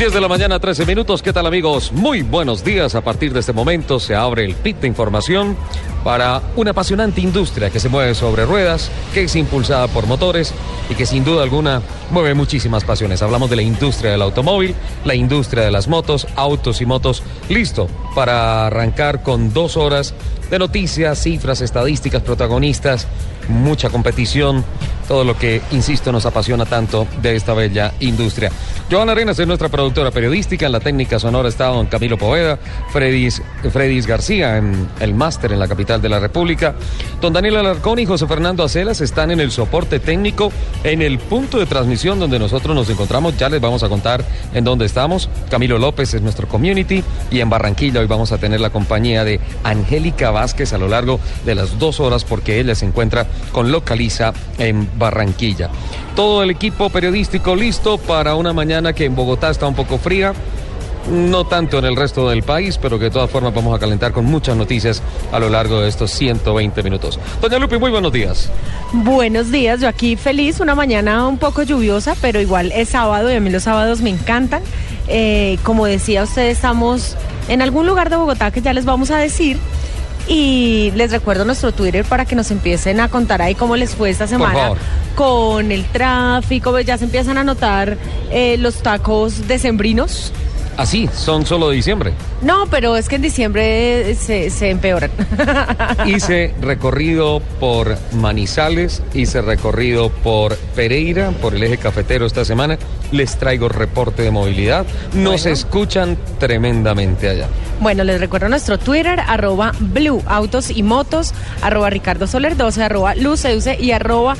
Diez de la mañana, 13 minutos. ¿Qué tal amigos? Muy buenos días. A partir de este momento se abre el pit de información para una apasionante industria que se mueve sobre ruedas, que es impulsada por motores y que sin duda alguna mueve muchísimas pasiones. Hablamos de la industria del automóvil, la industria de las motos, autos y motos. Listo para arrancar con dos horas de noticias, cifras, estadísticas, protagonistas, mucha competición, todo lo que, insisto, nos apasiona tanto de esta bella industria. Joana Arenas es nuestra productora periodística, en la técnica sonora está don Camilo Poveda, Fredis, Fredis García en el máster en la capital de la República, don Daniel Alarcón y José Fernando Acelas están en el soporte técnico, en el punto de transmisión donde nosotros nos encontramos, ya les vamos a contar en dónde estamos, Camilo López es nuestro community y en Barranquilla hoy vamos a tener la compañía de Angélica Vázquez a lo largo de las dos horas porque ella se encuentra con Localiza en Barranquilla. Todo el equipo periodístico listo para una mañana que en Bogotá está un poco fría. No tanto en el resto del país, pero que de todas formas vamos a calentar con muchas noticias a lo largo de estos 120 minutos. Doña Lupi, muy buenos días. Buenos días, yo aquí feliz, una mañana un poco lluviosa, pero igual es sábado y a mí los sábados me encantan. Eh, como decía usted, estamos en algún lugar de Bogotá que ya les vamos a decir. Y les recuerdo nuestro Twitter para que nos empiecen a contar ahí cómo les fue esta semana con el tráfico. Ya se empiezan a notar eh, los tacos decembrinos. Así, son solo de diciembre. No, pero es que en diciembre se, se empeoran. Hice recorrido por Manizales, hice recorrido por Pereira, por el eje cafetero esta semana. Les traigo reporte de movilidad. Nos Bueno. escuchan tremendamente allá. Bueno, les recuerdo nuestro Twitter, arroba Blue Autos y Motos, arroba Ricardo Soler 12, arroba Luceuse y arroba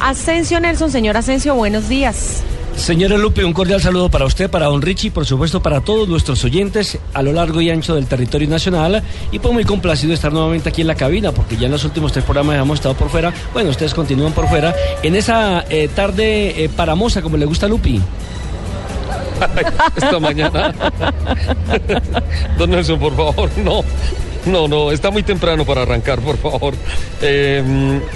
Asensio Nelson. Señor Asensio, buenos días. Señora Lupe, un cordial saludo para usted, para don Richie y por supuesto para todos nuestros oyentes a lo largo y ancho del territorio nacional. Y pues muy complacido de estar nuevamente aquí en la cabina, porque ya en los últimos tres programas hemos estado por fuera. Bueno, ustedes continúan por fuera. En esa eh, tarde eh, paramosa, como le gusta a Lupi. Esta mañana. Don Nelson, por favor, no. No, no, está muy temprano para arrancar, por favor. Eh,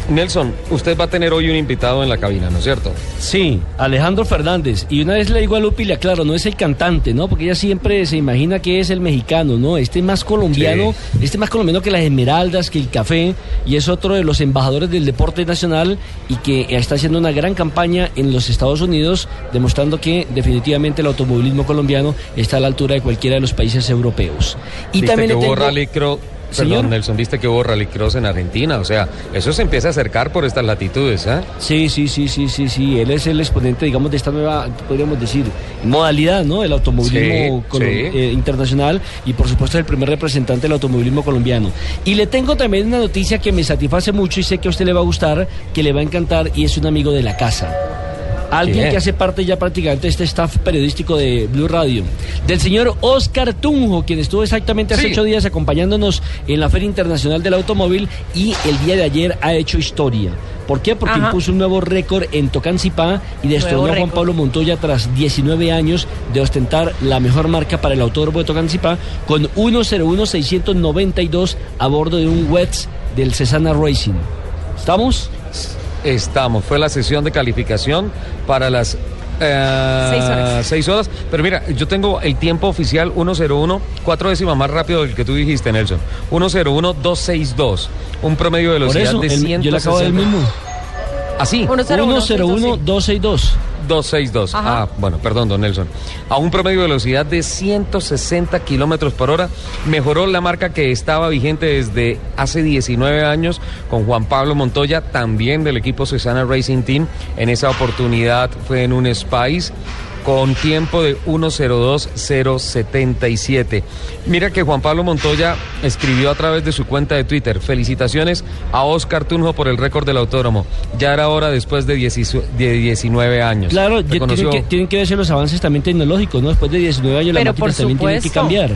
Nelson, usted va a tener hoy un invitado en la cabina, ¿no es cierto? Sí, Alejandro Fernández. Y una vez le digo a Lupi, le aclaro, no es el cantante, ¿no? Porque ella siempre se imagina que es el mexicano, ¿no? Este es más colombiano, este es más colombiano que las esmeraldas, que el café, y es otro de los embajadores del deporte nacional y que está haciendo una gran campaña en los Estados Unidos, demostrando que definitivamente el automovilismo colombiano está a la altura de cualquiera de los países europeos. Y ¿Viste también que le hubo tengo- rallycross? Señor. Perdón, Nelson, viste que hubo rallycross en Argentina. O sea, eso se empieza a acercar por estas latitudes, ¿eh? Sí, sí, sí, sí, sí, sí. Él es el exponente, digamos, de esta nueva, podríamos decir, modalidad, ¿no? El automovilismo Sí, colo- sí. eh, internacional y, por supuesto, el primer representante del automovilismo colombiano. Y le tengo también una noticia que me satisface mucho y sé que a usted le va a gustar, que le va a encantar y es un amigo de la casa. Alguien que hace parte ya prácticamente de este staff periodístico de Blue Radio. Del señor Oscar Tunjo, quien estuvo exactamente hace Sí. ocho días acompañándonos en la Feria Internacional del Automóvil y el día de ayer ha hecho historia. ¿Por qué? Porque Ajá. impuso un nuevo récord en Tocancipá y destronó a Juan. Pablo Montoya tras 19 años de ostentar la mejor marca para el autódromo de Tocancipá con 101-692 a bordo de un WETS del Cesana Racing. ¿Estamos? Estamos. Fue la sesión de calificación para las Eh, Seis horas. seis horas. Pero mira, yo tengo el tiempo oficial 101, cuatro décimas más rápido del que tú dijiste, Nelson. 101-262. Un promedio de Por velocidad eso, de el- 160. yo le acabo de dar el mismo. Así. 101-262. 262. Ajá. Ah, bueno, perdón, don Nelson. A un promedio de velocidad de 160 kilómetros por hora, mejoró la marca que estaba vigente desde hace 19 años con Juan Pablo Montoya, también del equipo Cesana Racing Team. En esa oportunidad fue en un Spice con tiempo de 1.02.077. Mira que Juan Pablo Montoya escribió a través de su cuenta de Twitter, felicitaciones a Oscar Tunjo por el récord del autódromo. Ya era hora después de, 10 de 19 años. Claro, tienen que, tienen que verse los avances también tecnológicos, ¿no? Después de 19 años las Pero por máquinas también tienen que cambiar.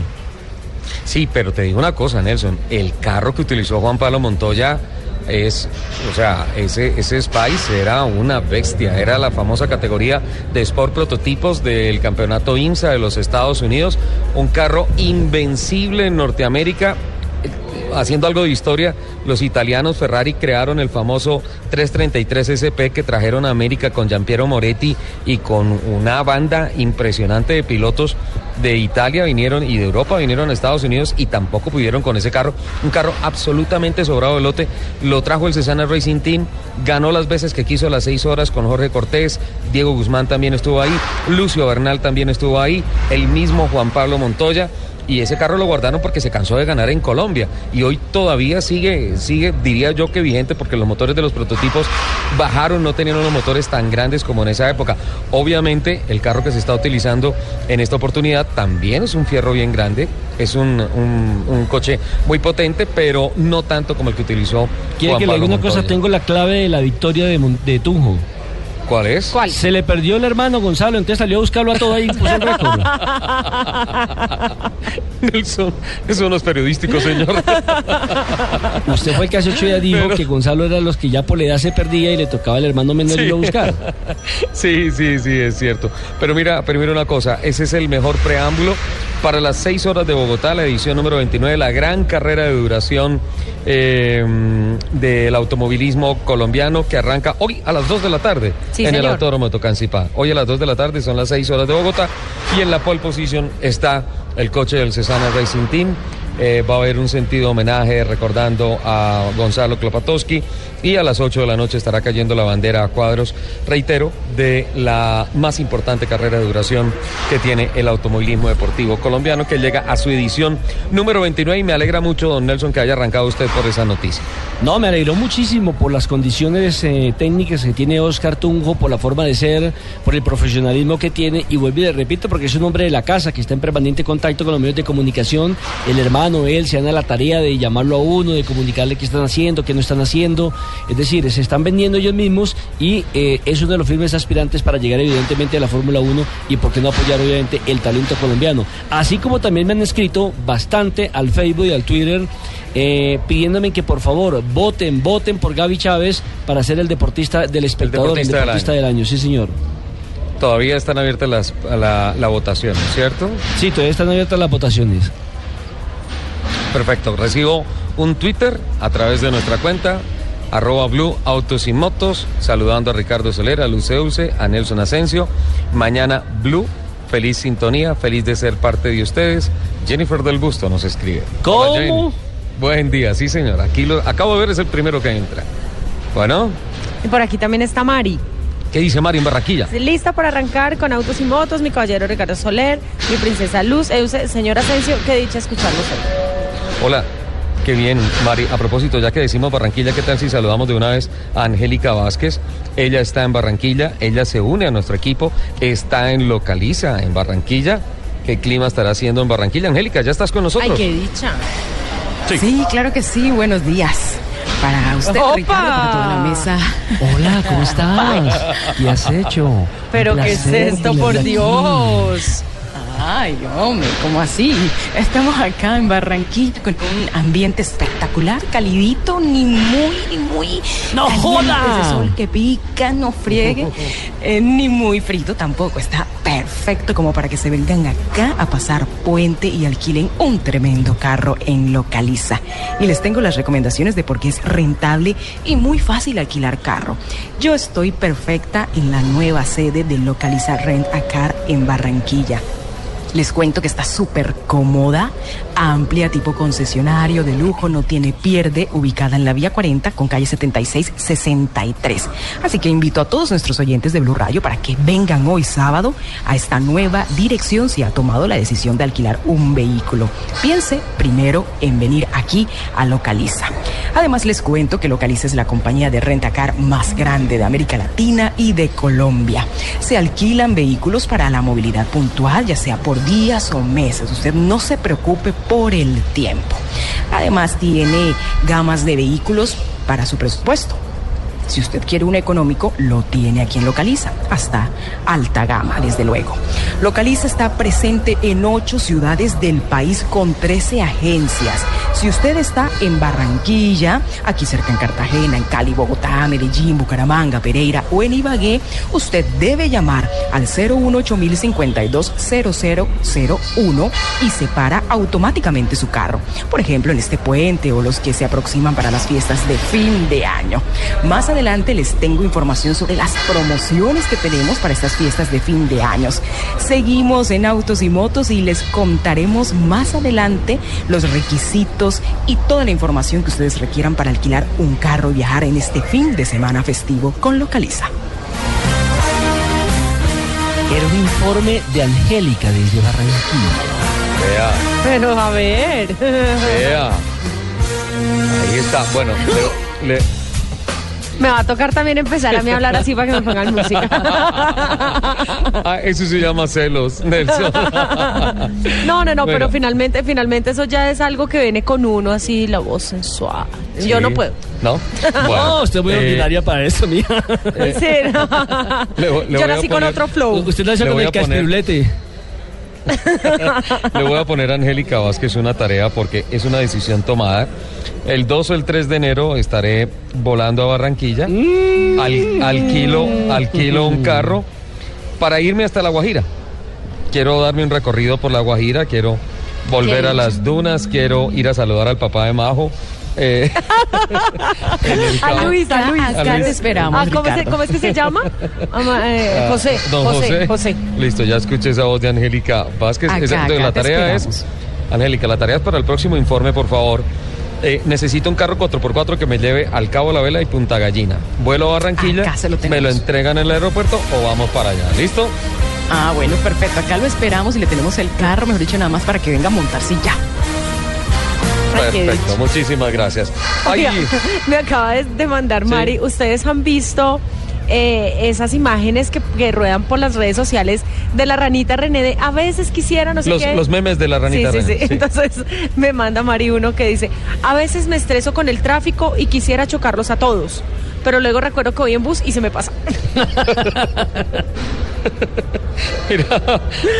Sí, pero te digo una cosa, Nelson. El carro que utilizó Juan Pablo Montoya es, o sea, ese, ese Spice era una bestia. Era la famosa categoría de Sport Prototipos del campeonato IMSA de los Estados Unidos. Un carro invencible en Norteamérica. Haciendo algo de historia, los italianos Ferrari crearon el famoso 333 SP que trajeron a América con Giampiero Moretti y con una banda impresionante de pilotos de Italia vinieron y de Europa vinieron a Estados Unidos y tampoco pudieron con ese carro. Un carro absolutamente sobrado de lote. Lo trajo el Cesana Racing Team, ganó las veces que quiso las seis horas con Jorge Cortés, Diego Guzmán también estuvo ahí, Lucio Bernal también estuvo ahí, el mismo Juan Pablo Montoya. Y ese carro lo guardaron porque se cansó de ganar en Colombia. Y hoy todavía sigue, sigue, diría yo que vigente, porque los motores de los prototipos bajaron, no tenían unos motores tan grandes como en esa época. Obviamente, el carro que se está utilizando en esta oportunidad también es un fierro bien grande, es un, un- un coche muy potente, pero no tanto como el que utilizó. Quiere Juan que le diga una cosa, tengo la clave de la victoria de Tunjo. ¿Cuál es? ¿Cuál? Se le perdió el hermano Gonzalo, entonces salió a buscarlo a todo ahí y puso el récord. Nelson, eso no es periodístico, señor. Usted fue el que hace ocho días dijo Pero- que Gonzalo era los que ya por la edad se perdía y le tocaba al hermano menor irlo a buscar. Sí, sí, sí, es cierto. Pero mira, primero una cosa, ese es el mejor preámbulo para las seis horas de Bogotá, la edición número 29, la gran carrera de duración eh, del automovilismo colombiano que arranca hoy a las 2 de la tarde Sí, en el. Autódromo Tocancipá. Hoy a las 2 de la tarde son las seis horas de Bogotá y en la pole position está el coche del Cesana Racing Team. Eh, va a haber un sentido homenaje recordando a Gonzalo Klopatowski y a las 8 de la noche estará cayendo la bandera a cuadros, reitero, de la más importante carrera de duración que tiene el automovilismo deportivo colombiano que llega a su edición número 29 y me alegra mucho, don Nelson, que haya arrancado usted por esa noticia. No, me alegró muchísimo por las condiciones eh, técnicas que tiene Oscar Tunjo, por la forma de ser, por el profesionalismo que tiene. Y vuelvo y le repito, porque es un hombre de la casa que está en permanente contacto con los medios de comunicación. El hermano, él, se dan a la tarea de llamarlo a uno, de comunicarle qué están haciendo, qué no están haciendo. Es decir, se están vendiendo ellos mismos y eh, es uno de los firmes aspirantes para llegar, evidentemente, a la Fórmula 1 y, por qué no apoyar, obviamente, el talento colombiano. Así como también me han escrito bastante al Facebook y al Twitter eh, pidiéndome que por favor voten, voten por Gaby Chávez para ser el deportista del espectador, el deportista del deportista año. del año. Sí, señor. Todavía están abiertas las, la, la votación, ¿cierto? Sí, todavía están abiertas las votaciones. Perfecto, recibo un Twitter a través de nuestra cuenta, arroba Blue Autos y Motos, saludando a Ricardo Solera, a Luceuse, a Nelson Asensio. Mañana Blue, feliz sintonía, feliz de ser parte de ustedes. Jennifer del Busto nos escribe. ¿Cómo? Buen día, sí señor, aquí lo acabo de ver, es el primero que entra. Bueno, Y por aquí también está Mari. ¿qué dice Mari en Barranquilla? Lista para arrancar con autos y motos, mi caballero Ricardo Soler, mi princesa Luz, Euse, señor Asensio, qué dicha escucharlos hoy. Hola, qué bien, Mari. A propósito, ya que decimos Barranquilla, ¿qué tal si saludamos de una vez a Angélica Vázquez? Ella está en Barranquilla, ella se une a nuestro equipo, está en Localiza, en Barranquilla. ¿Qué clima estará haciendo en Barranquilla? Angélica, ¿ya estás con nosotros? Ay, qué dicha. Sí. claro que sí. Buenos días. Para usted, ¡Opa! Ricardo, para toda la mesa. Hola, ¿cómo estás? ¿Qué has hecho? Pero qué es esto, por aquí. Ay, hombre, ¿cómo así? Estamos acá en Barranquilla con un ambiente espectacular, calidito, ni muy, ni muy. ¡No joda! Ese sol que pica, no friegue, eh, ni muy frito tampoco. Está perfecto como para que se vengan acá a pasar puente y alquilen un tremendo carro en Localiza. Y les tengo las recomendaciones de por qué es rentable y muy fácil alquilar carro. Yo estoy perfecta en la nueva sede de Localiza Rent a Car en Barranquilla. Les cuento que está súper cómoda, amplia, tipo concesionario, de lujo, no tiene pierde, ubicada en la vía 40 con calle 76-63. Así que invito a todos nuestros oyentes de Blue Radio para que vengan hoy sábado a esta nueva dirección si ha tomado la decisión de alquilar un vehículo. Piense primero en venir aquí a Localiza. Además les cuento que Localiza es la compañía de rentacar más grande de América Latina y de Colombia. Se alquilan vehículos para la movilidad puntual, ya sea por días o meses. Usted no se preocupe por el tiempo. Además tiene gamas de vehículos para su presupuesto. Si usted quiere un económico, lo tiene aquí en Localiza, hasta alta gama, desde luego. Localiza está presente en ocho ciudades del país con 13 agencias. Si usted está en Barranquilla, aquí cerca en Cartagena, en Cali, Bogotá, Medellín, Bucaramanga, Pereira o en Ibagué, usted debe llamar al 018-052-0001 y separa automáticamente su carro. Por ejemplo, en este puente o los que se aproximan para las fiestas de fin de año. Más adelante les tengo información sobre las promociones que tenemos para estas fiestas de fin de años. Seguimos en Autos y Motos y les contaremos más adelante los requisitos y toda la información que ustedes requieran para alquilar un carro y viajar en este fin de semana festivo con Localiza. Era un informe de Angélica desde Barranquilla. Vea, Pero a ver. vea. Ahí está. Bueno, le- le, Me va a tocar también empezar a mí a hablar así para que me pongan música. Ah, eso se llama celos, Nelson. No, no, no, pero Bueno. finalmente, finalmente eso ya es algo que viene con uno, así la voz sensual. Yo Sí. no puedo. ¿No? no, usted es muy eh, ordinaria para eso, mija. Sí, no. Le voy- le Yo nací con otro flow. Usted nació con el caspirulete. Le voy a poner a Angélica Vázquez una tarea porque es una decisión tomada. El 2 o el 3 de enero estaré volando a Barranquilla. Al, alquilo, alquilo un carro para irme hasta La Guajira. Quiero darme un recorrido por La Guajira, quiero volver a las dunas, quiero ir a saludar al papá de Majo. Eh, A. Luis, a Luis. A Acá Luis. te esperamos, Ah, ¿cómo, se- Ricardo. cómo es que se llama? Ama- eh, Ah, José, don José, José. Listo, ya escuché esa voz de Angélica Vázquez. Acá, Esa- acá la tarea es. Angélica, la tarea es para el próximo informe, por favor. Eh, necesito un carro 4x4 que me lleve al Cabo La Vela y Punta Gallina. Vuelo a Barranquilla, Acá se lo me lo entregan en el aeropuerto o vamos para allá. ¿Listo? Ah, bueno, perfecto. Acá lo esperamos y le tenemos el carro, mejor dicho, nada más para que venga a montarse ya. Perfecto, muchísimas gracias. Ay, me acaba de, mandar Mari. ¿Ustedes han visto eh, esas imágenes que, que ruedan por las redes sociales de la ranita René? De, a veces quisiera, no sé los, qué. los memes de la ranita Sí, sí, sí. Entonces me manda Mari uno que dice, a veces me estreso con el tráfico y quisiera chocarlos a todos, pero luego recuerdo que voy en bus y se me pasa.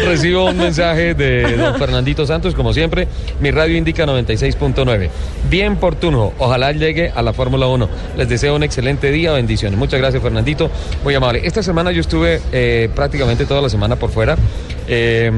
Recibo un mensaje de don Fernandito Santos, como siempre. Mi radio indica 96.9. Bien por turno. Ojalá llegue a la Fórmula 1. Les deseo un excelente día. Bendiciones. Muchas gracias, Fernandito. Muy amable. Esta semana yo estuve eh, prácticamente toda la semana por fuera. Eh,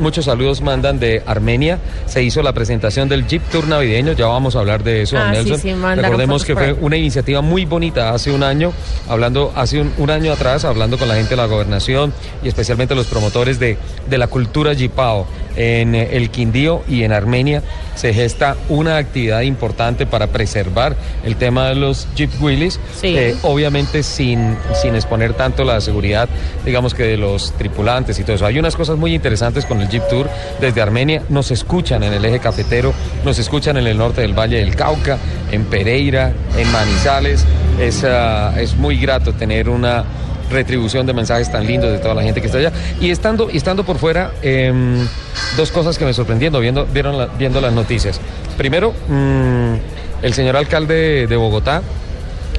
muchos saludos mandan de Armenia. Se hizo la presentación del Jeep Tour navideño. Ya vamos a hablar de eso, Ah, Nelson. sí, Recordemos que fue una iniciativa muy bonita hace un año, hablando hace un, un año atrás, hablando con la gente de la gobernación y especialmente los promotores de, de la cultura Jipao en eh, el Quindío y en Armenia. Se gesta una actividad importante para preservar el tema de los Jeep Willys, Sí. eh, obviamente sin, sin exponer tanto la seguridad, digamos que de los tripulantes y todo eso. Hay unas cosas muy interesantes con el Jeep Tour desde Armenia. Nos escuchan en el eje cafetero, nos escuchan en el norte del Valle del Cauca, en Pereira, en Manizales. Es, ah, es muy grato tener una retribución de mensajes tan lindos de toda la gente que está allá. Y estando, estando por fuera, em, dos cosas que me sorprendieron viendo, vieron viendo las noticias. Primero, mm, el señor alcalde de Bogotá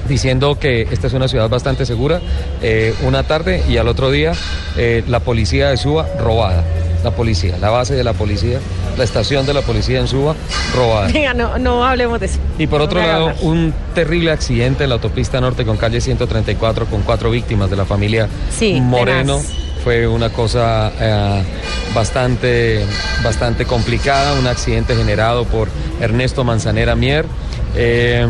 diciendo que esta es una ciudad bastante segura, eh, una tarde y al otro día eh, la policía de Suba robada. La policía, la base de la policía, la estación de la policía en Suba robada. Venga, no, no hablemos de eso. Y por otro No lado, un terrible accidente en la autopista norte con calle 134 con cuatro víctimas de la familia Sí, Moreno. tenaz. fue una cosa eh, bastante, bastante complicada, un accidente generado por Ernesto Manzanera Mier. Eh,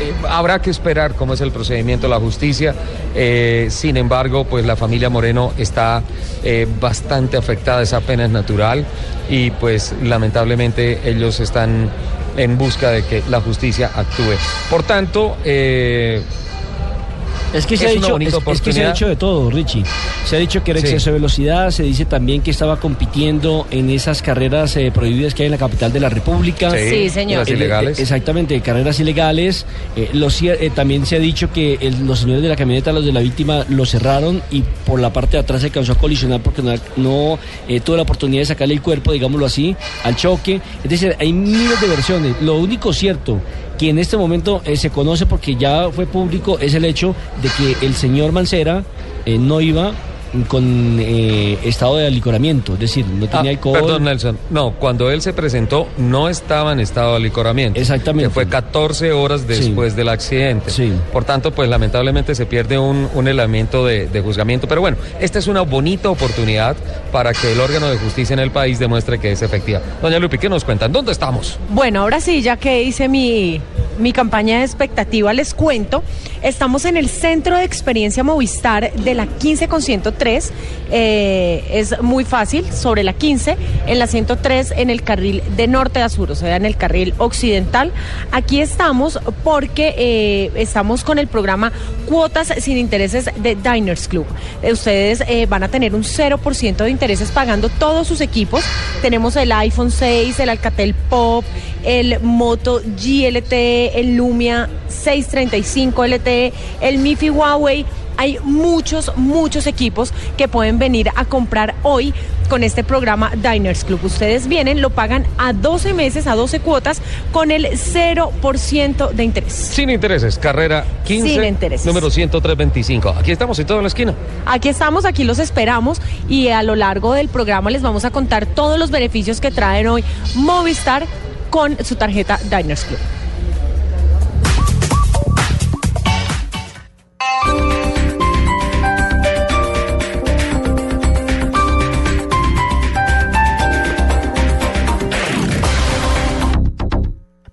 eh, habrá que esperar cómo es el procedimiento de la justicia. Eh, sin embargo, pues la familia Moreno está eh, bastante afectada, esa pena es natural y pues lamentablemente ellos están en busca de que la justicia actúe. Por tanto, Es que, se, Es ha dicho, es- es que se ha dicho de todo, Richie. Se ha dicho que era Sí. exceso de velocidad, se dice también que estaba compitiendo en esas carreras eh, prohibidas que hay en la capital de la República. Sí, Sí, señor. las Eh, ilegales. eh, exactamente, carreras ilegales. Eh, lo cier- eh, también se ha dicho que el- los señores de la camioneta, los de la víctima, lo cerraron y por la parte de atrás se causó a colisionar porque no, no, eh, tuvo la oportunidad de sacarle el cuerpo, digámoslo así, al choque. Es decir, hay miles de versiones. Lo único cierto que en este momento eh, se conoce porque ya fue público es el hecho de que el señor Mancera eh, no iba con eh, estado de alicoramiento, es decir, no tenía Ah, alcohol. Perdón, Nelson. No, cuando él se presentó no estaba en estado de alicoramiento. Exactamente. Que fue 14 horas después del accidente. Sí. Por tanto, pues lamentablemente se pierde un, un elemento de, de juzgamiento. Pero bueno, esta es una bonita oportunidad para que el órgano de justicia en el país demuestre que es efectiva. Doña Lupi, ¿qué nos cuentan? ¿Dónde estamos? Bueno, ahora sí, ya que hice mi, mi campaña de expectativa, les cuento. Estamos en el Centro de Experiencia Movistar de la 15 con 103. Eh, es muy fácil, sobre la 15, en la 103, en el carril de norte a sur, o sea, en el carril occidental. Aquí estamos porque eh, estamos con el programa Cuotas sin Intereses de Diners Club. Eh, Ustedes van a tener un 0% de intereses pagando todos sus equipos. Tenemos el iPhone 6, el Alcatel Pop, el Moto GLT, el Lumia 635 LTE, el MIFI Huawei. Hay muchos, muchos equipos que pueden venir a comprar hoy con este programa Diners Club. Ustedes vienen, lo pagan a 12 meses, a 12 cuotas, con el 0% de interés. Sin intereses, carrera 15, Sin intereses. número 10325. Aquí estamos en toda la esquina. Aquí estamos, aquí los esperamos y a lo largo del programa les vamos a contar todos los beneficios que traen hoy Movistar con su tarjeta Diners Club.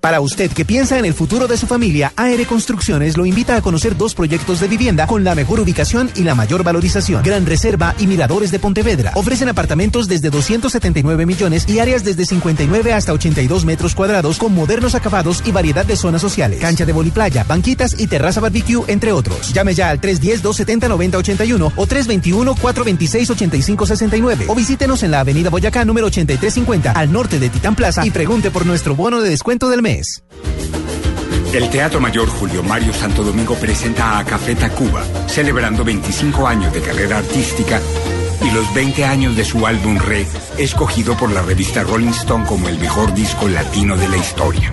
Para usted que piensa en el futuro de su familia, AR Construcciones lo invita a conocer dos proyectos de vivienda con la mejor ubicación y la mayor valorización. Gran Reserva y Miradores de Pontevedra. Ofrecen apartamentos desde 279 millones y áreas desde 59 hasta 82 metros cuadrados con modernos acabados y variedad de zonas sociales. Cancha de voliplaya, banquitas y terraza barbecue, entre otros. Llame ya al 310-270-9081 o 321-426-8569 o visítenos en la avenida Boyacá número 8350 al norte de Titán Plaza y pregunte por nuestro bono de descuento del mes. El Teatro Mayor Julio Mario Santo Domingo presenta a Café Tacuba, celebrando 25 años de carrera artística y los 20 años de su álbum Re, escogido por la revista Rolling Stone como el mejor disco latino de la historia.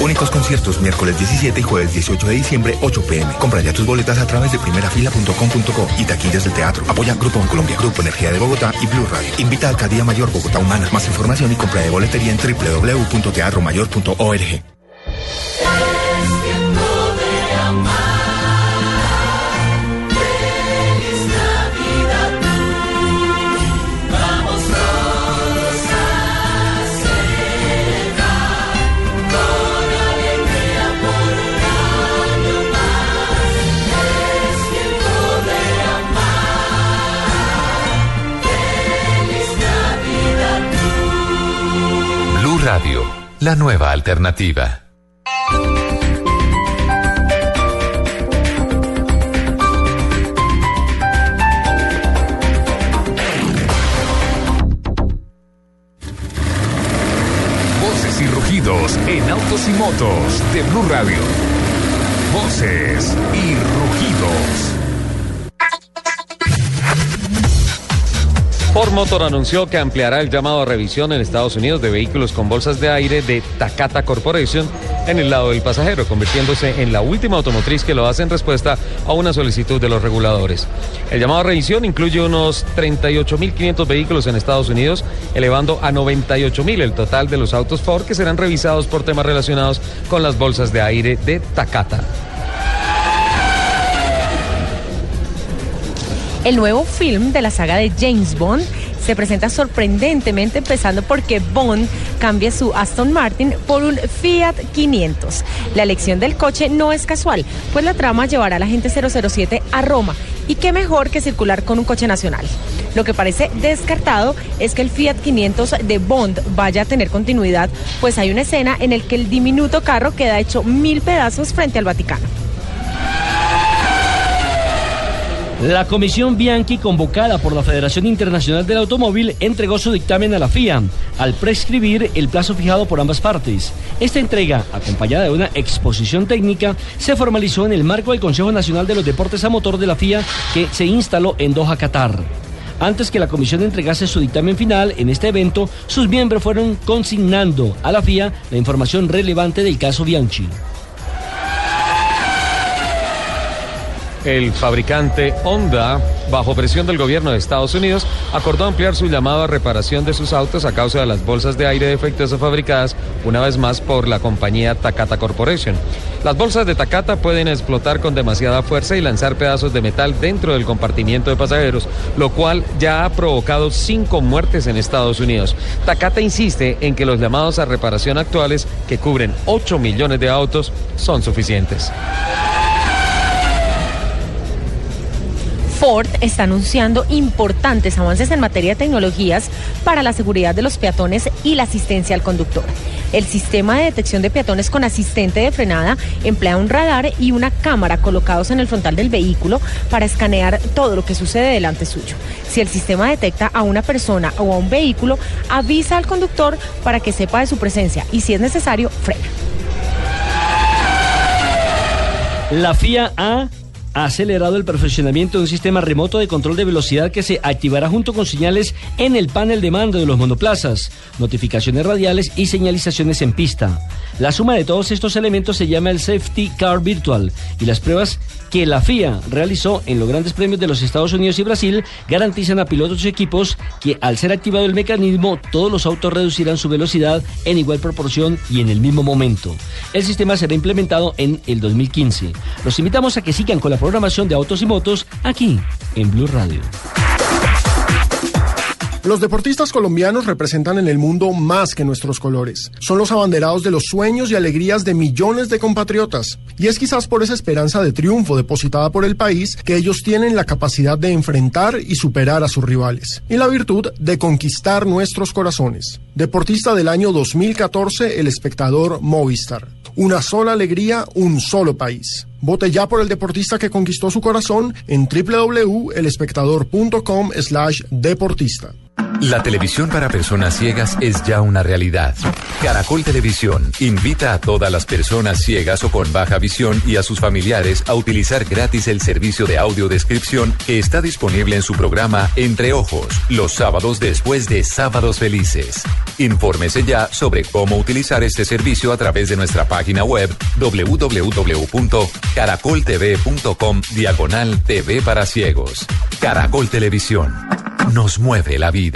Únicos conciertos miércoles 17 y jueves 18 de diciembre, 8 pm. Compra ya tus boletas a través de primerafila.com.co y taquillas del teatro. Apoya Grupo Colombia, Grupo Energía de Bogotá y Blue Radio. Invita a Alcaldía Mayor Bogotá Humana. Más información y compra de boletería en www.teatromayor.org. Radio, la nueva alternativa. Voces y rugidos en autos y motos de Blue Radio. Voces y rugidos. Ford Motor anunció que ampliará el llamado a revisión en Estados Unidos de vehículos con bolsas de aire de Takata Corporation en el lado del pasajero, convirtiéndose en la última automotriz que lo hace en respuesta a una solicitud de los reguladores. El llamado a revisión incluye unos 38.500 vehículos en Estados Unidos, elevando a 98.000 el total de los autos Ford que serán revisados por temas relacionados con las bolsas de aire de Takata. El nuevo film de la saga de James Bond se presenta sorprendentemente empezando porque Bond cambia su Aston Martin por un Fiat 500. La elección del coche no es casual, pues la trama llevará a la gente 007 a Roma y qué mejor que circular con un coche nacional. Lo que parece descartado es que el Fiat 500 de Bond vaya a tener continuidad, pues hay una escena en el que el diminuto carro queda hecho mil pedazos frente al Vaticano. La Comisión Bianchi, convocada por la Federación Internacional del Automóvil, entregó su dictamen a la FIA al prescribir el plazo fijado por ambas partes. Esta entrega, acompañada de una exposición técnica, se formalizó en el marco del Consejo Nacional de los Deportes a Motor de la FIA que se instaló en Doha, Qatar. Antes que la comisión entregase su dictamen final en este evento, sus miembros fueron consignando a la FIA la información relevante del caso Bianchi. El fabricante Honda, bajo presión del gobierno de Estados Unidos, acordó ampliar su llamado a reparación de sus autos a causa de las bolsas de aire defectuosas fabricadas una vez más por la compañía Takata Corporation. Las bolsas de Takata pueden explotar con demasiada fuerza y lanzar pedazos de metal dentro del compartimiento de pasajeros, lo cual ya ha provocado cinco muertes en Estados Unidos. Takata insiste en que los llamados a reparación actuales, que cubren 8 millones de autos, son suficientes. Ford está anunciando importantes avances en materia de tecnologías para la seguridad de los peatones y la asistencia al conductor. El sistema de detección de peatones con asistente de frenada emplea un radar y una cámara colocados en el frontal del vehículo para escanear todo lo que sucede delante suyo. Si el sistema detecta a una persona o a un vehículo, avisa al conductor para que sepa de su presencia y si es necesario, frena. La FIA ha acelerado el perfeccionamiento de un sistema remoto de control de velocidad que se activará junto con señales en el panel de mando de los monoplazas, notificaciones radiales y señalizaciones en pista. La suma de todos estos elementos se llama el Safety Car Virtual y las pruebas que la FIA realizó en los grandes premios de los Estados Unidos y Brasil garantizan a pilotos y equipos que al ser activado el mecanismo todos los autos reducirán su velocidad en igual proporción y en el mismo momento. El sistema será implementado en el 2015. Los invitamos a que sigan con la programación de Autos y Motos aquí en Blue Radio. Los deportistas colombianos representan en el mundo más que nuestros colores. Son los abanderados de los sueños y alegrías de millones de compatriotas. Y es quizás por esa esperanza de triunfo depositada por el país que ellos tienen la capacidad de enfrentar y superar a sus rivales. Y la virtud de conquistar nuestros corazones. Deportista del año 2014, el espectador Movistar. Una sola alegría, un solo país. Vote ya por el deportista que conquistó su corazón en www.elespectador.com slash deportista. La televisión para personas ciegas es ya una realidad. Caracol Televisión invita a todas las personas ciegas o con baja visión y a sus familiares a utilizar gratis el servicio de audiodescripción que está disponible en su programa Entre Ojos, los sábados después de Sábados Felices. Infórmese ya sobre cómo utilizar este servicio a través de nuestra página web www.caracoltv.com diagonal TV para ciegos. Caracol Televisión. Nos mueve la vida.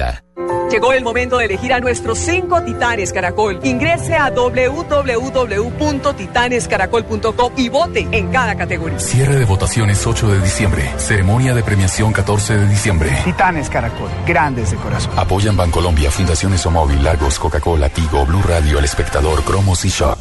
Llegó el momento de elegir a nuestros cinco titanes Caracol. Ingrese a www.titanescaracol.com y vote en cada categoría. Cierre de votaciones 8 de diciembre. Ceremonia de premiación 14 de diciembre. Titanes Caracol, grandes de corazón. Apoyan Bancolombia, Fundaciones Somóvil, Largos, Coca-Cola, Tigo, Blue Radio, El Espectador, Cromos y Shock.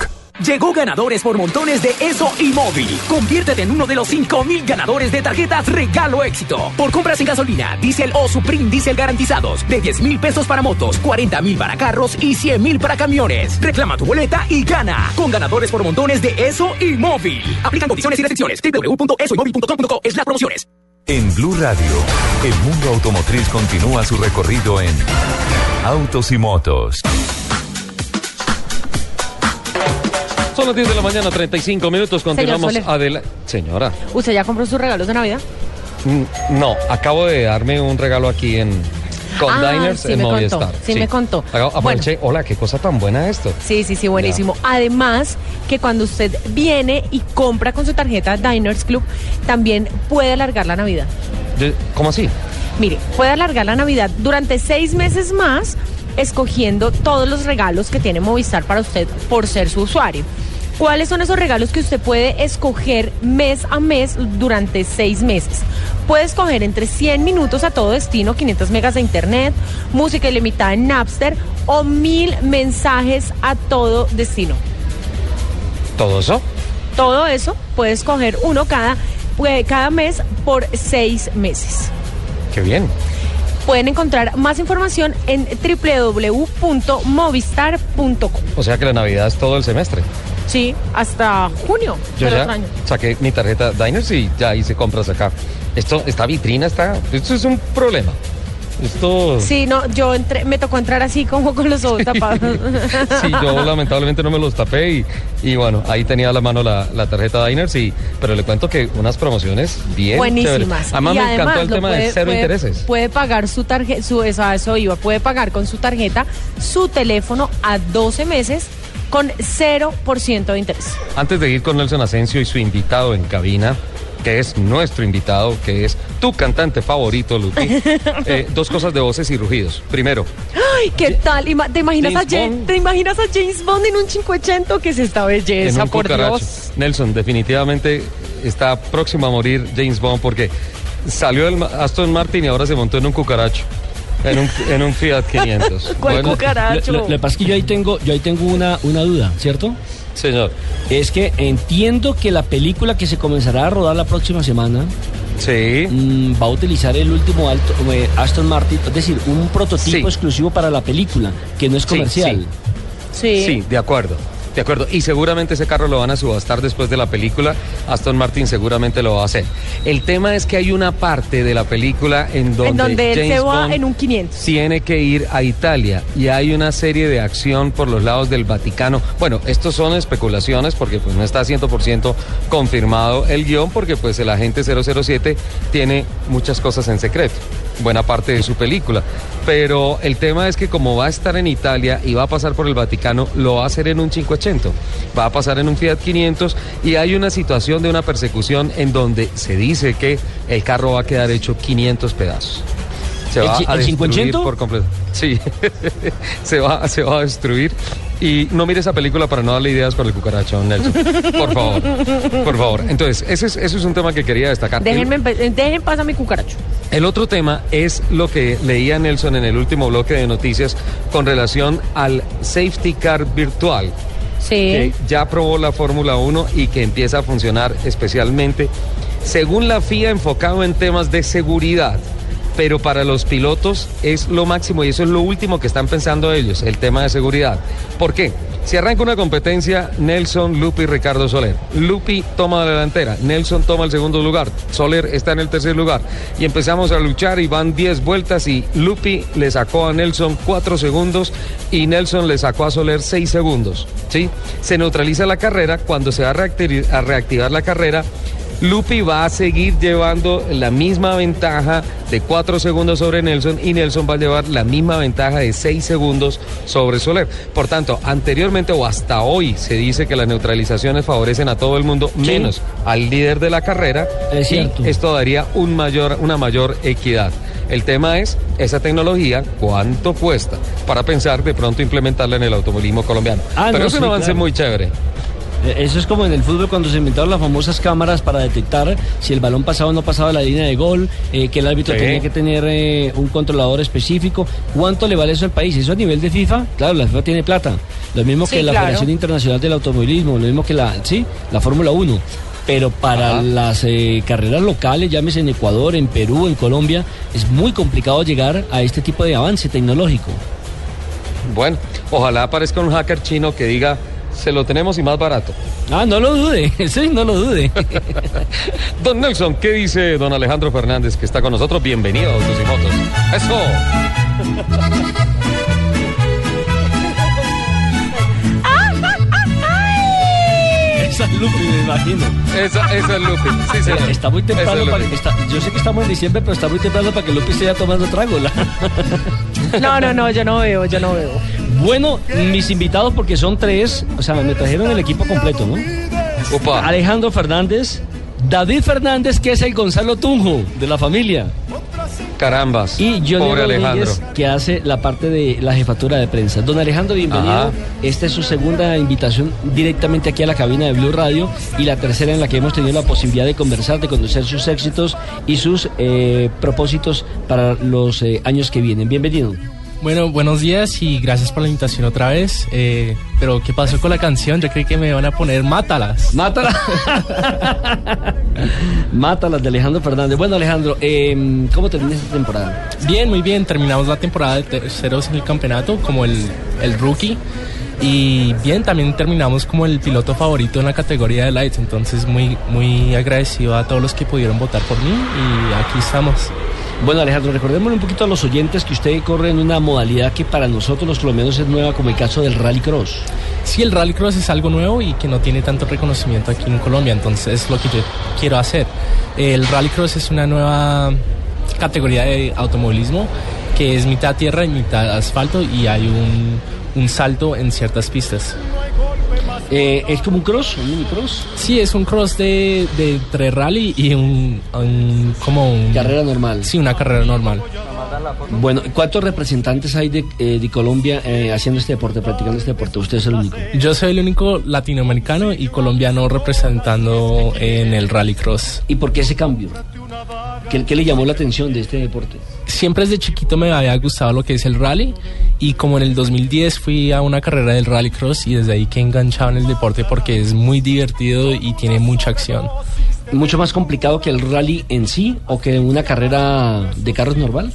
Llegó ganadores por montones de ESO y móvil. Conviértete en uno de los 5000 ganadores de tarjetas Regalo Éxito. Por compras en gasolina, diésel o Supreme Diesel garantizados. De 10 mil pesos para motos, 40 mil para carros y 100 mil para camiones. Reclama tu boleta y gana. Con ganadores por montones de ESO y móvil. Aplican condiciones y restricciones. www.esoymóvil.com.co es la promociones. En Blue Radio, el mundo automotriz continúa su recorrido en Autos y Motos. Son las 10 de la mañana, 35 minutos. Continuamos adelante. Señora, ¿Usted ya compró sus regalos de Navidad? mm, no, acabo de darme un regalo aquí en con Ah, Diners sí en me Movistar. contó, sí me contó. Aproveché, hola, qué cosa tan buena esto. Sí, sí, sí, buenísimo. Además, que cuando usted viene y compra con su tarjeta Diners Club, también puede alargar la Navidad. ¿Cómo así? Mire, puede alargar la Navidad durante seis meses más, escogiendo todos los regalos que tiene Movistar para usted por ser su usuario. ¿Cuáles son esos regalos que usted puede escoger mes a mes durante seis meses? Puedes coger entre 100 minutos a todo destino, 500 megas de internet, música ilimitada en Napster o mil mensajes a todo destino. ¿Todo eso? Todo eso puedes coger uno cada, pue- cada mes por seis meses. Qué bien. Pueden encontrar más información en www.movistar.com. O sea que la Navidad es todo el semestre. Sí, hasta junio Yo del ya otro año. saqué mi tarjeta Diners y ya hice compras acá. Esto, esta vitrina está. Esto es un problema. Esto. Sí, no, yo entré, me tocó entrar así como con los ojos tapados. Sí, yo lamentablemente no me los tapé y, y bueno, ahí tenía a la mano la, la tarjeta Diners y pero le cuento que unas promociones bien Buenísimas. chéveres. Además Y me encantó el tema puede- de cero puede- intereses. Puede pagar su tarjeta, su, eso, eso iba, puede pagar con su tarjeta su teléfono a 12 meses con 0% de interés. Antes de ir con Nelson Asensio y su invitado en cabina, que es nuestro invitado, que es tu cantante favorito, Lupi, eh, dos cosas de voces y rugidos. Primero, Ay, ¿qué tal? Ima- ¿Te imaginas, a James Bond. ¿Te imaginas a James Bond en un 580? ¿Qué es esta en belleza, un por cucaracho. Dios? Nelson, definitivamente está próximo a morir James Bond porque salió del Ma- Aston Martin y ahora se montó en un cucaracho. En un, en un Fiat 500. ¿Cuál cucaracho? Lo, que pasa es que yo ahí tengo, yo ahí tengo una, una duda, ¿cierto? Señor. Es que entiendo que la película que se comenzará a rodar la próxima semana sí. va a utilizar el último alto, eh, Aston Martin, es decir, un prototipo Sí. exclusivo para la película, que no es Sí, comercial. Sí. Sí, de acuerdo. De acuerdo. Y seguramente ese carro lo van a subastar después de la película. Aston Martin seguramente lo va a hacer. El tema es que hay una parte de la película en donde, en donde él James se va Bond en un 500. tiene que ir a Italia y hay una serie de acción por los lados del Vaticano. Bueno, estos son especulaciones porque pues no está 100% confirmado el guion porque pues el agente 007 tiene muchas cosas en secreto, buena parte de su película. Pero el tema es que como va a estar en Italia y va a pasar por el Vaticano, lo va a hacer en un 580, va a pasar en un Fiat 500 y hay una situación de una persecución en donde se dice que el carro va a quedar hecho 500 pedazos. Se ¿El va ci- a el destruir 580? por completo. Sí, se va, se va a destruir. Y no mire esa película para no darle ideas para el cucaracho, Nelson. Por favor, por favor. Entonces, ese es, ese es un tema que quería destacar. El- Déjenme, dejen pasar mi cucaracho. el otro tema es lo que leía Nelson en el último bloque de noticias con relación al safety car virtual. Sí. Que ya aprobó la Fórmula 1 y que empieza a funcionar especialmente, según la FIA, enfocado en temas de seguridad. Pero para los pilotos es lo máximo y eso es lo último que están pensando ellos, el tema de seguridad. ¿Por qué? Si arranca una competencia, Nelson, Lupi, Ricardo Soler. Lupi toma la delantera, Nelson toma el segundo lugar, Soler está en el tercer lugar. Y empezamos a luchar y van 10 vueltas y Lupi le sacó a Nelson 4 segundos y Nelson le sacó a Soler 6 segundos. ¿sí? Se neutraliza la carrera, cuando se va a reacti- a reactivar la carrera, Lupi va a seguir llevando la misma ventaja de 4 segundos sobre Nelson y Nelson va a llevar la misma ventaja de 6 segundos sobre Soler. Por tanto, anteriormente o hasta hoy se dice que las neutralizaciones favorecen a todo el mundo, menos al líder de la carrera. Es y cierto. esto daría un mayor, una mayor equidad. El tema es esa tecnología, cuánto cuesta para pensar de pronto implementarla en el automovilismo colombiano. Ah, Pero no, es un sí, avance claro. muy chévere. Eso es como en el fútbol cuando se inventaron las famosas cámaras para detectar si el balón pasaba o no pasaba la línea de gol, eh, que el árbitro Sí. tenía que tener eh, un controlador específico. ¿Cuánto le vale eso al país? Eso a nivel de FIFA, claro, la FIFA tiene plata. Lo mismo Sí, que la. Federación Internacional del Automovilismo, lo mismo que la, sí, la Fórmula 1. Pero para las eh, carreras locales, llámese en Ecuador, en Perú, en Colombia, es muy complicado llegar a este tipo de avance tecnológico. Bueno, ojalá aparezca un hacker chino que diga, se lo tenemos y más barato. Ah, no lo dude, sí, no lo dude. Don Nelson, ¿qué dice don Alejandro Fernández que está con nosotros? Bienvenido a Autos y Motos. Eso. Esa es Lupi, me imagino. Esa, esa es Lupi. Sí, señor. Está muy temprano es para que está- yo sé que estamos en diciembre, pero está muy temprano para que Lupi esté tomando trago. No, no, no, yo no veo, yo no veo. Bueno, mis invitados, porque son tres, o sea, me trajeron el equipo completo, ¿no? Alejandro Fernández, David Fernández, que es el Gonzalo Tunjo de la familia. Carambas. Y Johnny Pobre Alejandro. que hace la parte de la jefatura de prensa. Don Alejandro, bienvenido. Ajá. Esta es su segunda invitación directamente aquí a la cabina de Blue Radio y la tercera en la que hemos tenido la posibilidad de conversar, de conocer sus éxitos y sus eh, propósitos para los eh, años que vienen. Bienvenido. Bueno, buenos días y gracias por la invitación otra vez. Eh, pero, ¿qué pasó con la canción? Yo creí que me iban a poner Mátalas. Mátalas. Mátalas de Alejandro Fernández. Bueno, Alejandro, eh, ¿cómo termina esta temporada? Bien, muy bien. Terminamos la temporada de terceros en el campeonato como el, el rookie. Y bien, también terminamos como el piloto favorito en la categoría de lights. Entonces, muy, muy agradecido a todos los que pudieron votar por mí y aquí estamos. Bueno, Alejandro, recordémosle un poquito a los oyentes que usted corre en una modalidad que para nosotros los colombianos es nueva, como el caso del Rallycross. Sí, el rallycross es algo nuevo y que no tiene tanto reconocimiento aquí en Colombia, entonces es lo que yo quiero hacer. El rallycross es una nueva categoría de automovilismo que es mitad tierra y mitad asfalto y hay un, un salto en ciertas pistas. Eh, ¿Es como un cross, un mini cross? Sí, es un cross de, de entre rally y un, un- como un... Carrera normal. Sí, una carrera normal. Bueno, ¿cuántos representantes hay de, eh, de Colombia eh, haciendo este deporte, practicando este deporte? Usted es el único. Yo soy el único latinoamericano y colombiano representando en el rallycross. ¿Y por qué ese cambio? ¿Qué, qué le llamó la atención de este deporte? siempre desde chiquito me había gustado lo que es el rally y como en el 2010 fui a una carrera del rallycross y desde ahí que he enganchado en el deporte porque es muy divertido y tiene mucha acción. ¿Mucho más complicado que el rally en sí o que una carrera de carros normal?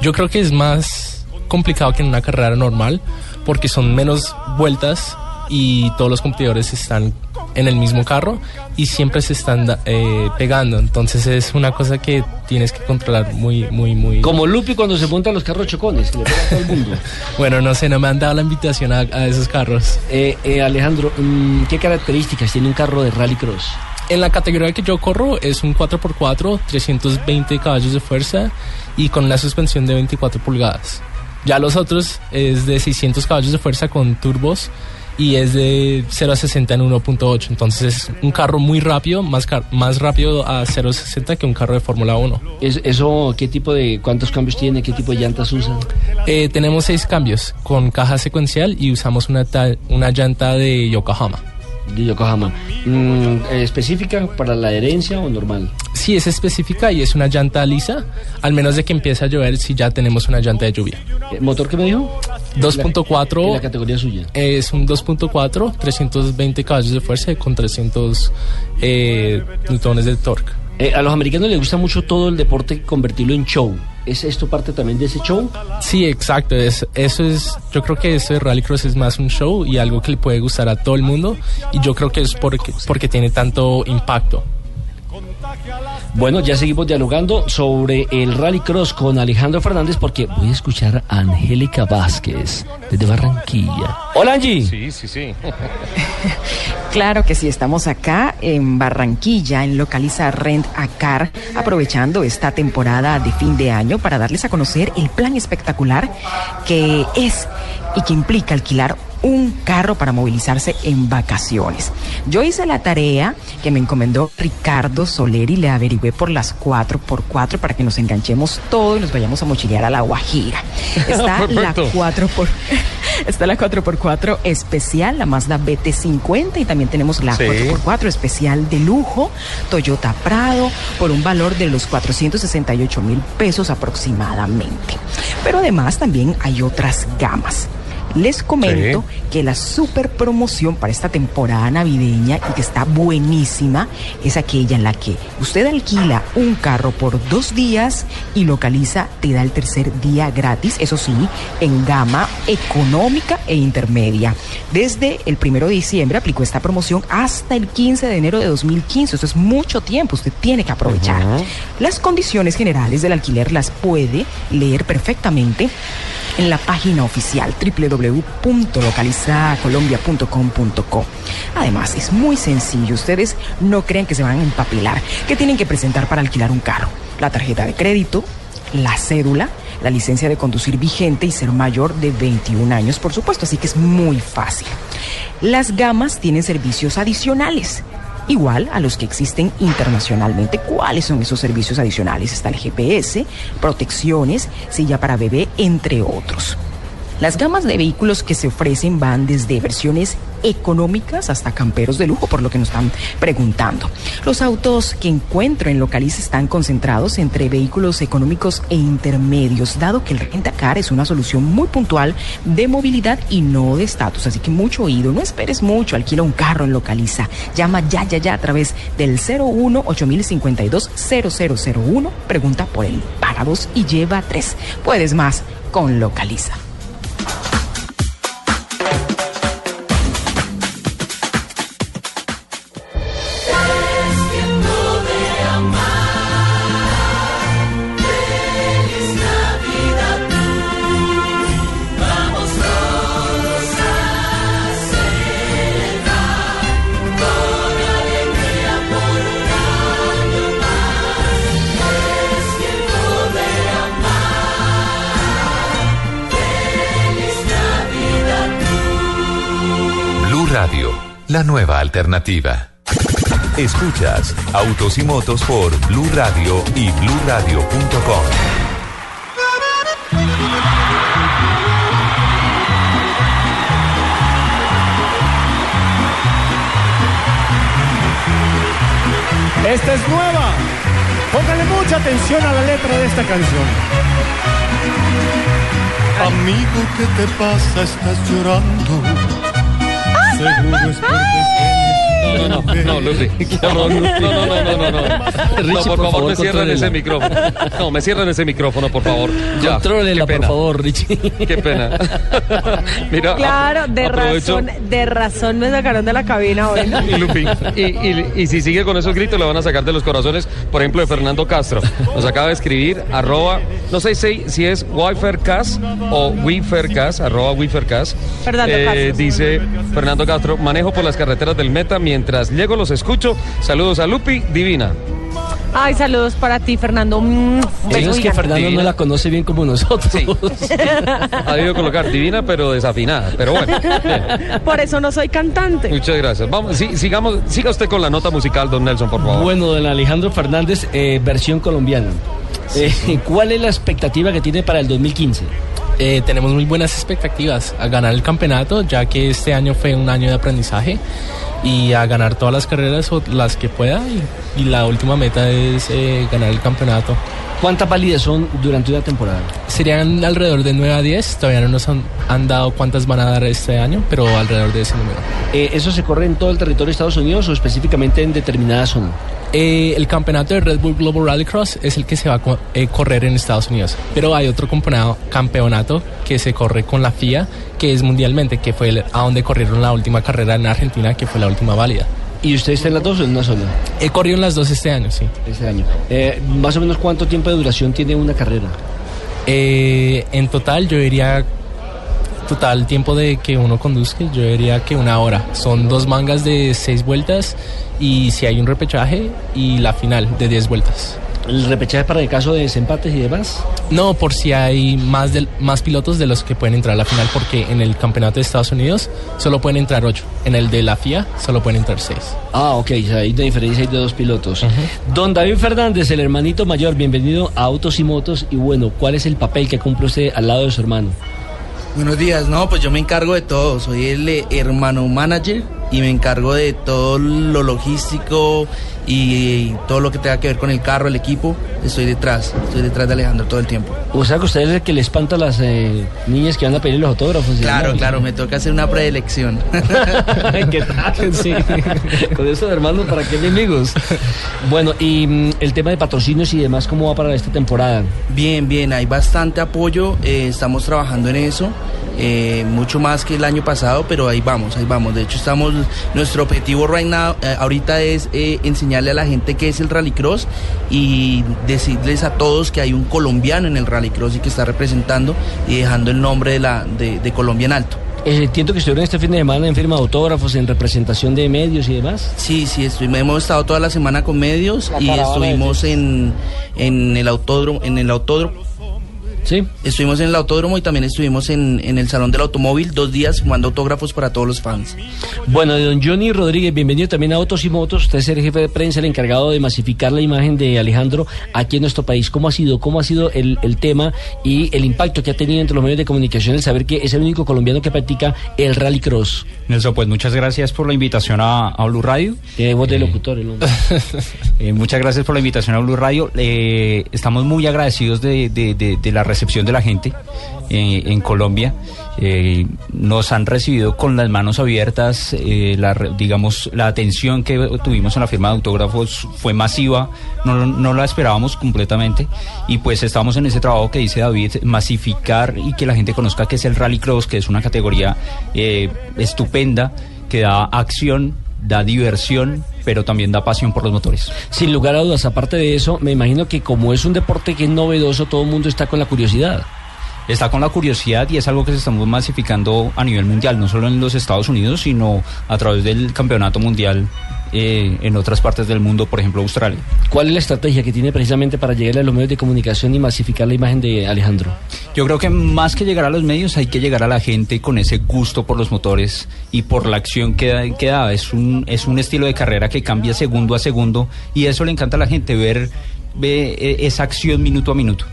Yo creo que es más complicado que en una carrera normal porque son menos vueltas y todos los competidores están en el mismo carro y siempre se están eh, pegando. Entonces es una cosa que tienes que controlar muy, muy, muy... Como Lupi cuando se monta a los carros chocones, que le pega a todo el mundo. Bueno, no sé, no me han dado la invitación a, a esos carros. Eh, eh, Alejandro, mm, ¿qué características tiene un carro de rallycross? En la categoría que yo corro es un 4x4, 320 caballos de fuerza y con una suspensión de 24 pulgadas. Ya los otros es de 600 caballos de fuerza con turbos y es de 0 a 60 en 1.8. Entonces es un carro muy rápido, más, car- más rápido a 0 a 60 que un carro de Fórmula 1. ¿Es- ¿Eso qué tipo de, cuántos cambios tiene, qué tipo de llantas usa? Eh, tenemos seis cambios con caja secuencial y usamos una, una llanta de Yokohama. De Yokohama. Mm, ¿Específica para la herencia o normal? Sí, es específica y es una llanta lisa, al menos de que empiece a llover si ya tenemos una llanta de lluvia. Eh, ¿Motor qué me dijo? 2.4. En la categoría suya. Es un 2.4, 320 caballos de fuerza con 300 eh, newtones de torque. Eh, a los americanos les gusta mucho todo el deporte convertirlo en show. ¿Es esto parte también de ese show? Sí, exacto. Es, eso es, yo creo que esto de Rallycross es más un show y algo que le puede gustar a todo el mundo. Y yo creo que es porque, porque tiene tanto impacto. Bueno, ya seguimos dialogando sobre el rallycross con Alejandro Fernández porque voy a escuchar a Angélica Vázquez desde Barranquilla. Hola Angie. Sí, sí, sí. Claro que sí, estamos acá en Barranquilla, en Localiza Rent a Car, aprovechando esta temporada de fin de año para darles a conocer el plan espectacular que es y que implica alquilar un carro para movilizarse en vacaciones. Yo hice la tarea que me encomendó Ricardo Soler y le averigüé por las 4x4 para que nos enganchemos todo y nos vayamos a mochilear a la Guajira. Está la Perfecto. 4 por está la 4x4 especial, la Mazda BT50 y también tenemos la Sí. 4x4 especial de lujo Toyota Prado por un valor de los 468 mil pesos aproximadamente. Pero además también hay otras gamas. Les comento que la super promoción para esta temporada navideña y que está buenísima es aquella en la que usted alquila un carro por dos días y localiza, te da el tercer día gratis, eso sí, en gama económica e intermedia. Desde el primero de diciembre aplicó esta promoción hasta el 15 de enero de 2015, eso es mucho tiempo, usted tiene que aprovechar. Las condiciones generales del alquiler las puede leer perfectamente en la página oficial www.localizacolombia.com.co. Además, es muy sencillo. Ustedes no creen que se van a empapelar. ¿Qué tienen que presentar para alquilar un carro? La tarjeta de crédito, la cédula, la licencia de conducir vigente y ser mayor de 21 años, por supuesto. Así que es muy fácil. Las gamas tienen servicios adicionales. Igual a los que existen internacionalmente. ¿Cuáles son esos servicios adicionales? Está el GPS, protecciones, silla para bebé, entre otros. Las gamas de vehículos que se ofrecen van desde versiones económicas hasta camperos de lujo, por lo que nos están preguntando. Los autos que encuentro en Localiza están concentrados entre vehículos económicos e intermedios, dado que el Rentacar es una solución muy puntual de movilidad y no de estatus. Así que mucho oído, no esperes mucho, alquila un carro en Localiza. Llama ya, ya, ya a través del 01 8052 0001. Pregunta por el paga dos y lleva tres. Puedes más con Localiza. Es la nueva alternativa. Escuchas Autos y Motos por Blue Radio y BlueRadio.com. Esta es nueva. Póngale mucha atención a la letra de esta canción. Amigo, ¿qué te pasa? Estás llorando. Seguro es porque No, no, no, no, Lupi. No, no, no, no, no, no, no, no. No, por favor, me cierran ese micrófono. No, me cierran ese micrófono, por favor. Ya. Contrólela, por favor, Richie. Qué pena. Mira, Claro, de razón, de razón me sacaron de la cabina hoy. ¿no? Y, Lupi, y, y- y si sigue con esos gritos, le van a sacar de los corazones, por ejemplo, de Fernando Castro. Nos acaba de escribir, arroba, no sé si, si es Wifercast o Wifercast, arroba Wifercast. Fernando Castro. Dice Fernando Castro, manejo por las carreteras del Meta, mientras llego los escucho. Saludos a Lupi, divina. Ay, saludos para ti, Fernando. Mm, Eso es que. Fernando no la conoce bien como nosotros. Ha debido colocar divina, pero desafinada. Pero bueno, bien. Por eso no soy cantante. muchas gracias. Vamos, sí, sigamos, siga usted con la nota musical, don Nelson, por favor. Bueno, don Alejandro Fernández, eh, versión colombiana. Eh, ¿Cuál es la expectativa que tiene para el 2015? Eh, tenemos muy buenas expectativas a ganar el campeonato, ya que este año fue un año de aprendizaje y a ganar todas las carreras o las que pueda y, y la última meta es eh, ganar el campeonato. ¿Cuántas válidas son durante una temporada? Serían alrededor de 9 a 10, todavía no nos han, han dado cuántas van a dar este año, pero alrededor de ese número. Eh, ¿Eso se corre en todo el territorio de Estados Unidos o específicamente en determinada zona? Eh, el campeonato de Red Bull Global Rallycross es el que se va a co- eh, correr en Estados Unidos, pero hay otro campeonato, que se corre con la FIA, que es mundialmente, que fue el- a donde corrieron la última carrera en Argentina, que fue la última válida. ¿Y usted está en las dos o en una sola? He corrido en las dos este año, sí. Este año. Eh, ¿Más o menos cuánto tiempo de duración tiene una carrera? En total, yo diría, total tiempo de que uno conduzca, yo diría que una hora. Son dos mangas de seis vueltas y si hay un repechaje y la final de diez vueltas. ¿El repechaje para el caso de desempates y demás? No, por si hay más, del, más pilotos de los que pueden entrar a la final, porque en el campeonato de Estados Unidos solo pueden entrar ocho. En el de la FIA solo pueden entrar seis. Ah, ok, hay una diferencia hay de dos pilotos. Don David Fernández, el hermanito mayor, bienvenido a Autos y Motos. Y bueno, ¿cuál es el papel que cumple usted al lado de su hermano? Buenos días, no, pues yo me encargo de todo, soy el eh, hermano manager y me encargo de todo lo logístico y, todo lo que tenga que ver con el carro, el equipo, estoy detrás, estoy detrás de Alejandro todo el tiempo. O sea, que usted es el que le espanta a las eh, niñas que van a pedir los autógrafos. Claro, ¿no? claro, me toca hacer una preelección. ¿Qué tal? Sí. Con eso, hermano, ¿para qué enemigos? Bueno, y mm, el tema de patrocinios y demás, ¿cómo va para esta temporada? Bien, bien, hay bastante apoyo, eh, estamos trabajando en eso, eh, mucho más que el año pasado, pero ahí vamos, ahí vamos. De hecho, estamos, nuestro objetivo right now, eh, ahorita es eh, enseñarle a la gente qué es el rallycross y decirles a todos que hay un colombiano en el rallycross y que está representando y dejando el nombre de, la, de, de Colombia en alto. Eh, entiendo que estuvieron este fin de semana en firma de autógrafos, en representación de medios y demás. Sí, sí, estuvimos, hemos estado toda la semana con medios La y estuvimos en, en el autódromo, en el autódromo. Sí. Estuvimos en el autódromo y también estuvimos en, en el Salón del Automóvil dos días fumando autógrafos para todos los fans. Bueno, don Johnny Rodríguez, bienvenido también a Autos y Motos. Usted es el jefe de prensa, el encargado de masificar la imagen de Alejandro aquí en nuestro país. ¿Cómo ha sido, cómo ha sido el, el tema y el impacto que ha tenido entre los medios de comunicación el saber que es el único colombiano que practica el rallycross? Nelson, pues muchas gracias por la invitación a, a Blue Radio. Tiene voz de locutor el hombre. Eh, muchas gracias por la invitación a Blue Radio. Eh, estamos muy agradecidos de, de- de- de la recepción de la gente eh, en Colombia. Eh, nos han recibido con las manos abiertas. eh, la, digamos, la atención que tuvimos en la firma de autógrafos fue masiva. No, no la esperábamos completamente. Y pues estamos en ese trabajo que dice David, masificar y que la gente conozca que es el Rallycross, que es una categoría eh, estupenda, que da acción, da diversión, pero también da pasión por los motores. Sin lugar a dudas, aparte de eso, me imagino que como es un deporte que es novedoso, todo el mundo está con la curiosidad. Está con la curiosidad y es algo que se estamos masificando a nivel mundial, no solo en los Estados Unidos, sino a través del campeonato mundial eh, en otras partes del mundo, por ejemplo Australia. ¿Cuál es la estrategia que tiene precisamente para llegar a los medios de comunicación y masificar la imagen de Alejandro? Yo creo que más que llegar a los medios hay que llegar a la gente con ese gusto por los motores y por la acción que da. que da. Es, un, es un estilo de carrera que cambia segundo a segundo y eso le encanta a la gente, ver, ver eh, esa acción minuto a minuto.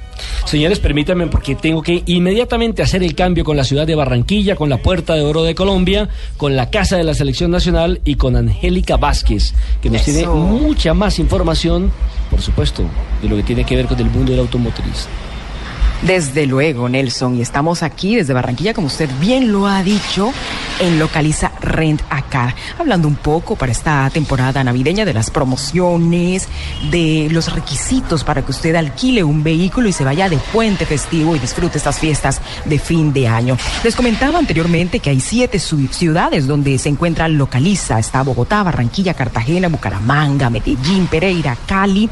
Señores, permítanme porque tengo que inmediatamente hacer el cambio con la ciudad de Barranquilla, con la Puerta de Oro de Colombia, con la Casa de la Selección Nacional y con Angélica Vázquez, que nos Eso. tiene mucha más información, por supuesto, de lo que tiene que ver con el mundo del automotriz. Desde luego, Nelson, y estamos aquí desde Barranquilla, como usted bien lo ha dicho, en Localiza Rent a Car, hablando un poco para esta temporada navideña de las promociones, de los requisitos para que usted alquile un vehículo y se vaya de puente festivo y disfrute estas fiestas de fin de año. Les comentaba anteriormente que hay siete ciudades donde se encuentra Localiza, está Bogotá, Barranquilla, Cartagena, Bucaramanga, Medellín, Pereira, Cali,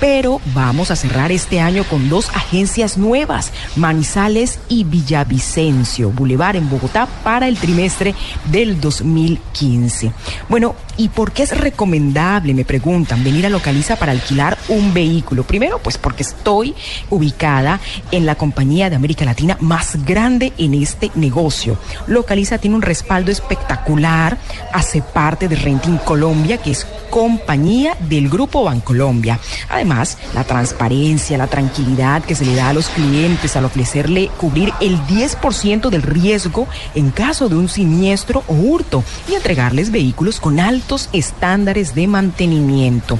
pero vamos a cerrar este año con dos agencias nuevas, Manizales y Villavicencio, Boulevard en Bogotá para el trimestre del 2015. Bueno, ¿y por qué es recomendable, me preguntan, venir a Localiza para alquilar un vehículo? Primero, pues porque estoy ubicada en la compañía de América Latina más grande en este negocio. Localiza tiene un respaldo espectacular, hace parte de Renting Colombia, que es compañía del Grupo Bancolombia. Además, la transparencia, la tranquilidad que se le da a los clientes al ofrecerle cubrir el 10% del riesgo en caso de un siniestro o hurto y entregarles vehículos con altos estándares de mantenimiento.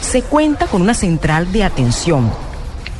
Se cuenta con una central de atención.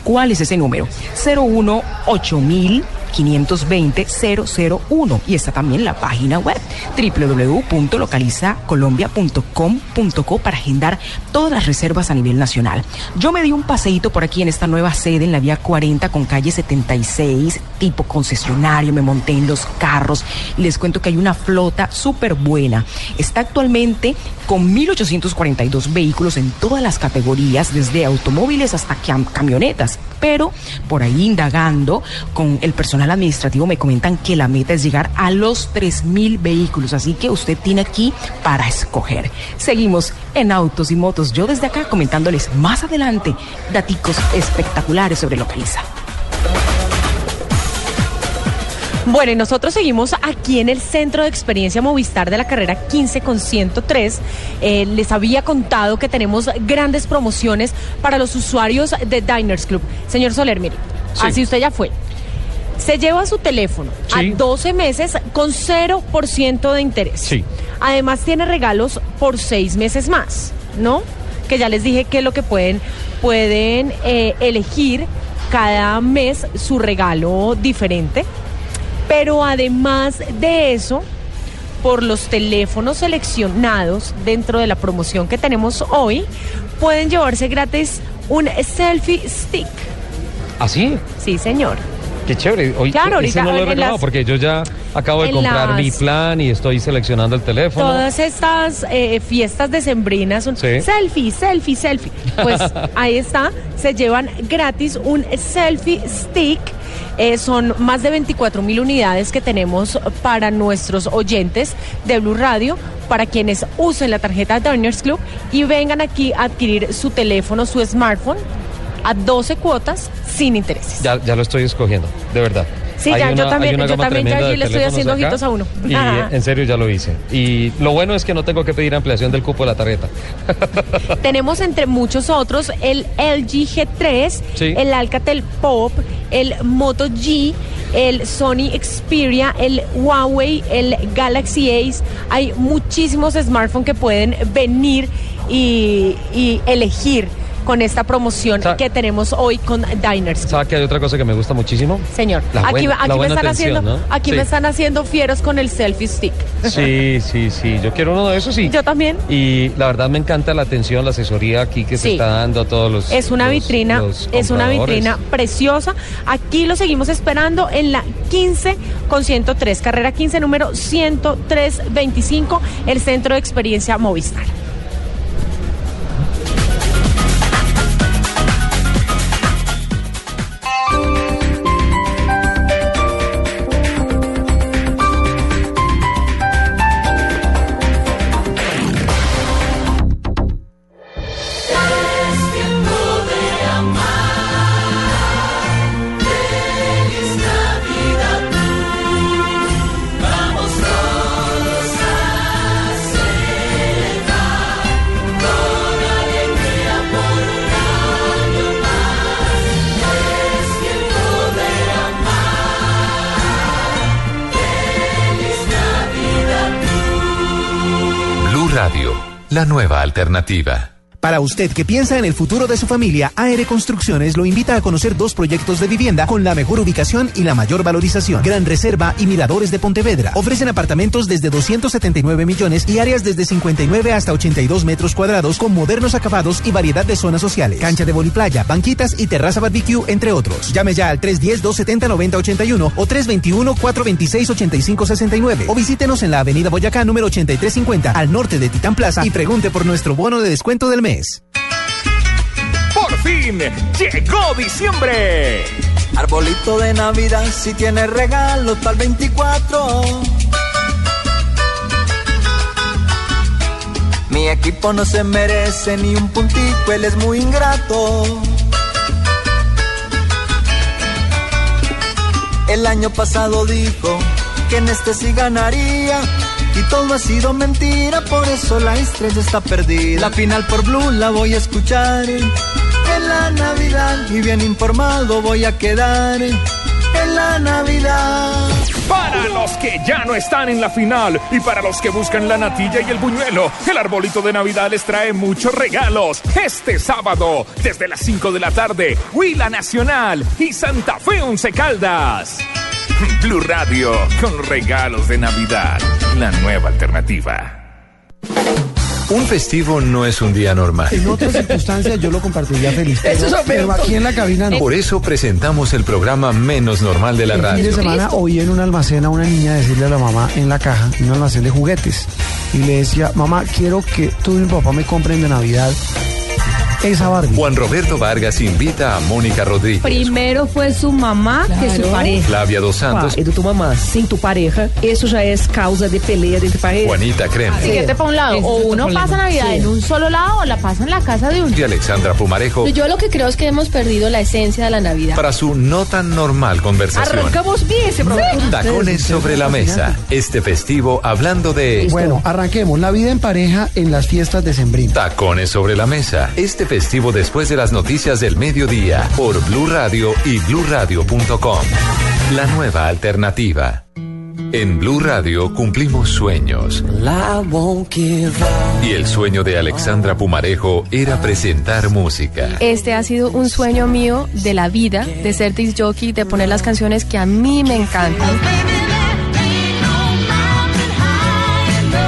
¿Cuál es ese número? 018000 520 001 y está también la página web www.localizacolombia.com.co para agendar todas las reservas a nivel nacional. Yo me di un paseíto por aquí en esta nueva sede en la vía 40 con calle 76, tipo concesionario, me monté en los carros y les cuento que hay una flota súper buena. Está actualmente con 1.842 vehículos en todas las categorías, desde automóviles hasta cam- camionetas. Pero por ahí indagando con el personal administrativo me comentan que la meta es llegar a los 3.000 vehículos, así que usted tiene aquí para escoger. Seguimos en Autos y Motos, yo desde acá comentándoles más adelante daticos espectaculares sobre Localiza. Bueno, y nosotros seguimos aquí en el Centro de Experiencia Movistar de la carrera 15 con 103. Eh, les había contado que tenemos grandes promociones para los usuarios de Diners Club. Señor Soler, mire, Sí. así usted ya fue. Se lleva su teléfono Sí. a 12 meses con 0% de interés. Sí. Además tiene regalos por 6 meses más, ¿no? Que ya les dije que lo que pueden, pueden eh, elegir cada mes su regalo diferente. Pero además de eso, por los teléfonos seleccionados dentro de la promoción que tenemos hoy, pueden llevarse gratis un selfie stick. ¿Así? Sí, señor. Qué chévere. Hoy Claro, ahorita no lo he reclamado las- porque yo ya acabo de comprar mi plan y estoy seleccionando el teléfono. Todas estas eh, fiestas decembrinas son Sí. selfie, selfie, selfie. Pues ahí está, se llevan gratis un selfie stick. Eh, son más de 24 mil unidades que tenemos para nuestros oyentes de Blue Radio, para quienes usen la tarjeta Diners Club y vengan aquí a adquirir su teléfono, su smartphone a 12 cuotas sin intereses. Ya, ya lo estoy escogiendo, de verdad. Sí, ya, yo una- también, hay una yo también ya allí le estoy haciendo acá, ojitos a uno. Y Ajá. en serio ya lo hice. Y lo bueno es que no tengo que pedir ampliación del cupo de la tarjeta. Tenemos entre muchos otros el LG G3, Sí. el Alcatel Pop, el Moto G, el Sony Xperia, el Huawei, el Galaxy Ace. Hay muchísimos smartphones que pueden venir y, y elegir con esta promoción que tenemos hoy con Diners. ¿Sabes que hay otra cosa que me gusta muchísimo? Señor, La aquí, buena- aquí la me están atención, haciendo, ¿no? aquí Sí. me están haciendo fieros con el selfie stick. Sí, sí, sí. Yo quiero uno de esos, sí. Yo también. Y la verdad me encanta la atención, la asesoría aquí que se está dando a todos los. Es una los- vitrina, los es una vitrina preciosa. Aquí lo seguimos esperando en la 15 con 103, carrera 15, número 10325, el centro de experiencia Movistar. Alternativa. Para usted que piensa en el futuro de su familia, AR Construcciones lo invita a conocer dos proyectos de vivienda con la mejor ubicación y la mayor valorización. Gran Reserva y Miradores de Pontevedra. Ofrecen apartamentos desde 279 millones y áreas desde 59 hasta 82 metros cuadrados con modernos acabados y variedad de zonas sociales. Cancha de voliplaya, banquitas y terraza barbecue, entre otros. Llame ya al 310-270-9081 o 321-426-8569 o visítenos en la avenida Boyacá número 8350 al norte de Titán Plaza y pregunte por nuestro bono de descuento del mes. Por fin llegó diciembre. Arbolito de Navidad, si tiene regalo para el 24. Mi equipo no se merece ni un puntico, él es muy ingrato. El año pasado dijo que en este sí ganaría. Y todo ha sido mentira, por eso la estrella está perdida. La final por Blue la voy a escuchar en la Navidad. Y bien informado voy a quedar en la Navidad. Para los que ya no están en la final y para los que buscan la natilla y el buñuelo, el arbolito de Navidad les trae muchos regalos. Este sábado, desde las 5 de la tarde, Huila Nacional y Santa Fe Once Caldas. Blue Radio con regalos de Navidad, la nueva alternativa. Un festivo no es un día normal. En otras circunstancias yo lo compartiría feliz. Eso Pero, es pero Alberto. aquí en la cabina no. Por eso presentamos el programa menos normal de la El fin de radio. semana oí en un almacén a una niña decirle a la mamá en la caja, en un almacén de juguetes, y le decía, mamá, quiero que tú y mi papá me compren de Navidad esa Barbie. Juan Roberto Vargas invita a Mónica Rodríguez. Primero fue su mamá que su pareja. Flavia Dos Santos. Do tua mamã, sem tu pareja, isso já é causa de pelea entre parejas. Juanita Creme. Siguiente para un lado, o uno pasa Navidad en un solo lado o la pasa en la casa de uno. Y Alexandra Pumarejo Yo lo que creo es que hemos perdido la esencia de la Navidad. para su no tan normal conversación. Arrancamos bien ese programa. Tacones sobre la mesa. Este festivo hablando de Bueno, arranquemos. La vida en pareja en las fiestas de Sembrino. Tacones sobre la mesa. Este festivo después de las noticias del mediodía por Blue Radio y bluradio.com. La nueva alternativa. En Blue Radio cumplimos sueños. Y el sueño de Alexandra Pumarejo era presentar música. Este ha sido un sueño mío de la vida, de ser disc jockey, de poner las canciones que a mí me encantan.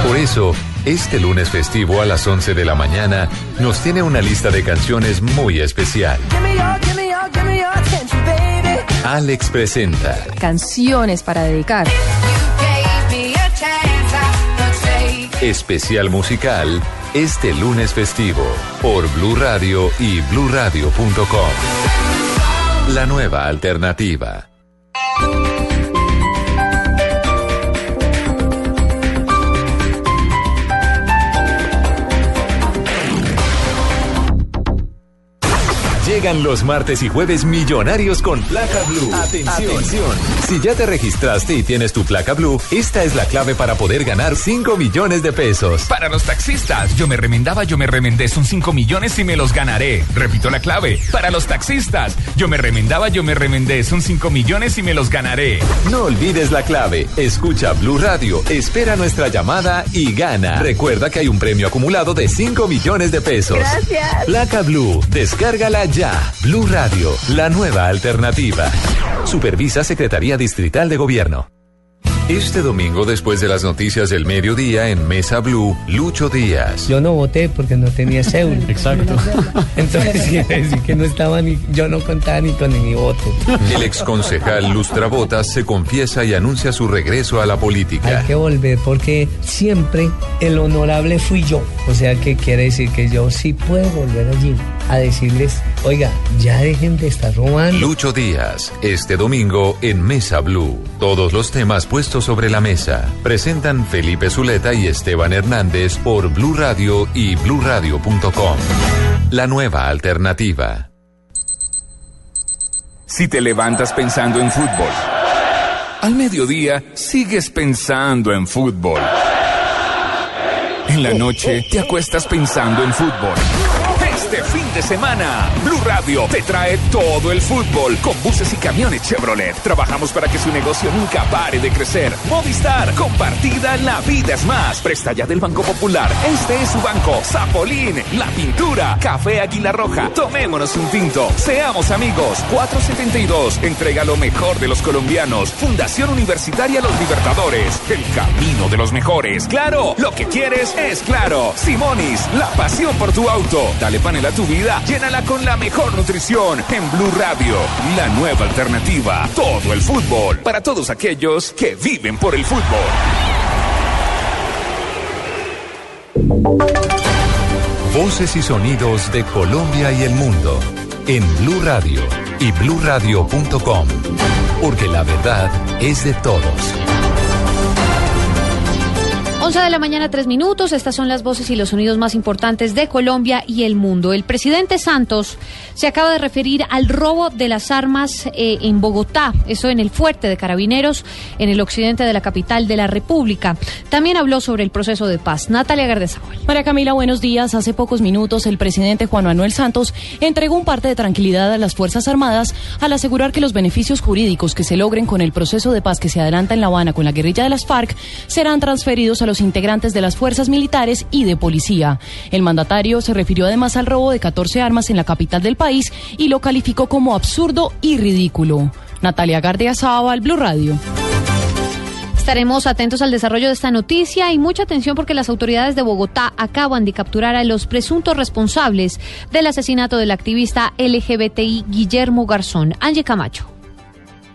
Por eso, este lunes festivo a las 11 de la mañana nos tiene una lista de canciones muy especial. Alex presenta Canciones para dedicar. especial musical este lunes festivo por Blue Radio y bluradio.com. La nueva alternativa. Llegan los martes y jueves millonarios con placa blue. Atención. Si ya te registraste y tienes tu placa blue, esta es la clave para poder ganar 5 millones de pesos. Para los taxistas, yo me remendaba, yo me remendé, son 5 millones y me los ganaré. Repito la clave. Para los taxistas, yo me remendaba, yo me remendé, son 5 millones y me los ganaré. No olvides la clave. Escucha Blue Radio, espera nuestra llamada y gana. Recuerda que hay un premio acumulado de 5 millones de pesos. Gracias. Placa Blue, descárgala ya. Blue Radio, la nueva alternativa. Supervisa Secretaría Distrital de Gobierno. Este domingo, después de las noticias del mediodía en Mesa Blue, Lucho Díaz. Yo no voté porque no tenía cédula. Exacto. Entonces quiere decir que no estaba ni, yo no contaba ni con mi voto. El exconcejal Lustrabotas se confiesa y anuncia su regreso a la política. Hay que volver porque siempre el honorable fui yo. O sea que quiere decir que yo sí puedo volver allí a decirles, oiga, ya dejen de estar robando. Lucho Díaz, este domingo en Mesa Blue. Todos los temas puestos sobre la mesa. Presentan Felipe Zuleta y Esteban Hernández por Blue Radio y bluradio.com. La nueva alternativa. Si te levantas pensando en fútbol, al mediodía sigues pensando en fútbol. En la noche te acuestas pensando en fútbol. De semana, Blue Radio te trae todo el fútbol con buses y camiones Chevrolet. Trabajamos para que su negocio nunca pare de crecer. Movistar, compartida, la vida es más. Presta ya del Banco Popular. Este es su banco. Zapolín, la pintura, Café Águila Roja. Tomémonos un tinto. Seamos amigos. 472. Entrega lo mejor de los colombianos. Fundación Universitaria Los Libertadores. El camino de los mejores. Claro, lo que quieres es claro. Simonis, la pasión por tu auto. Dale panel a tu vida, llénala con la mejor nutrición en Blue Radio, la nueva alternativa. Todo el fútbol para todos aquellos que viven por el fútbol. Voces y sonidos de Colombia y el mundo en Blue Radio y bluradio.com. Porque la verdad es de todos. 11 de la mañana, tres minutos. Estas son las voces y los sonidos más importantes de Colombia y el mundo. El presidente Santos se acaba de referir al robo de las armas eh, en Bogotá, eso en el fuerte de Carabineros, en el occidente de la capital de la República. También habló sobre el proceso de paz. Natalia Gardezábal. María Camila, buenos días. Hace pocos minutos el presidente Juan Manuel Santos entregó un parte de tranquilidad a las Fuerzas Armadas al asegurar que los beneficios jurídicos que se logren con el proceso de paz que se adelanta en La Habana con la guerrilla de las FARC serán transferidos a los integrantes de las fuerzas militares y de policía. El mandatario se refirió además al robo de 14 armas en la capital del país y lo calificó como absurdo y ridículo. Natalia Gardia Sábal, Blue Radio. Estaremos atentos al desarrollo de esta noticia y mucha atención porque las autoridades de Bogotá acaban de capturar a los presuntos responsables del asesinato del activista LGBTI Guillermo Garzón. Angie Camacho.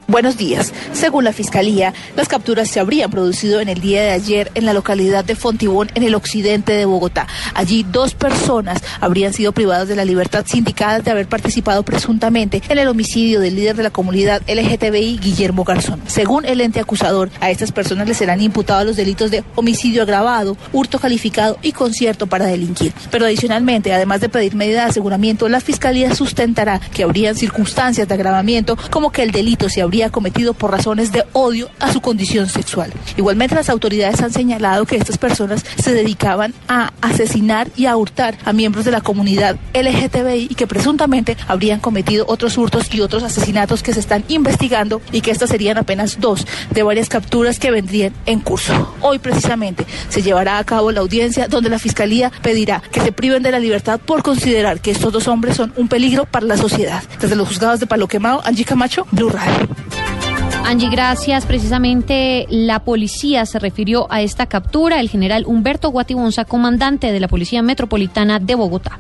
Buenos días. Según la Fiscalía, las capturas se habrían producido en el día de ayer en la localidad de Fontibón, en el occidente de Bogotá. Allí dos personas habrían sido privadas de la libertad sindicadas de haber participado presuntamente en el homicidio del líder de la comunidad LGTBI, Guillermo Garzón. Según el ente acusador, a estas personas les serán imputados los delitos de homicidio agravado, hurto calificado y concierto para delinquir. Pero adicionalmente, además de pedir medida de aseguramiento, la Fiscalía sustentará que habrían circunstancias de agravamiento como que el delito se habría cometido por razones de odio a su condición sexual. Igualmente las autoridades han señalado que estas personas se dedicaban a asesinar y a hurtar a miembros de la comunidad LGTBI y que presuntamente habrían cometido otros hurtos y otros asesinatos que se están investigando y que estas serían apenas dos de varias capturas que vendrían en curso. Hoy precisamente se llevará a cabo la audiencia donde la Fiscalía pedirá que se priven de la libertad por considerar que estos dos hombres son un peligro para la sociedad. Desde los juzgados de Palo Quemado, Angie Camacho, Blue Radio. Angie, gracias. Precisamente la policía se refirió a esta captura. El general Humberto Guatibonza, comandante de la Policía Metropolitana de Bogotá.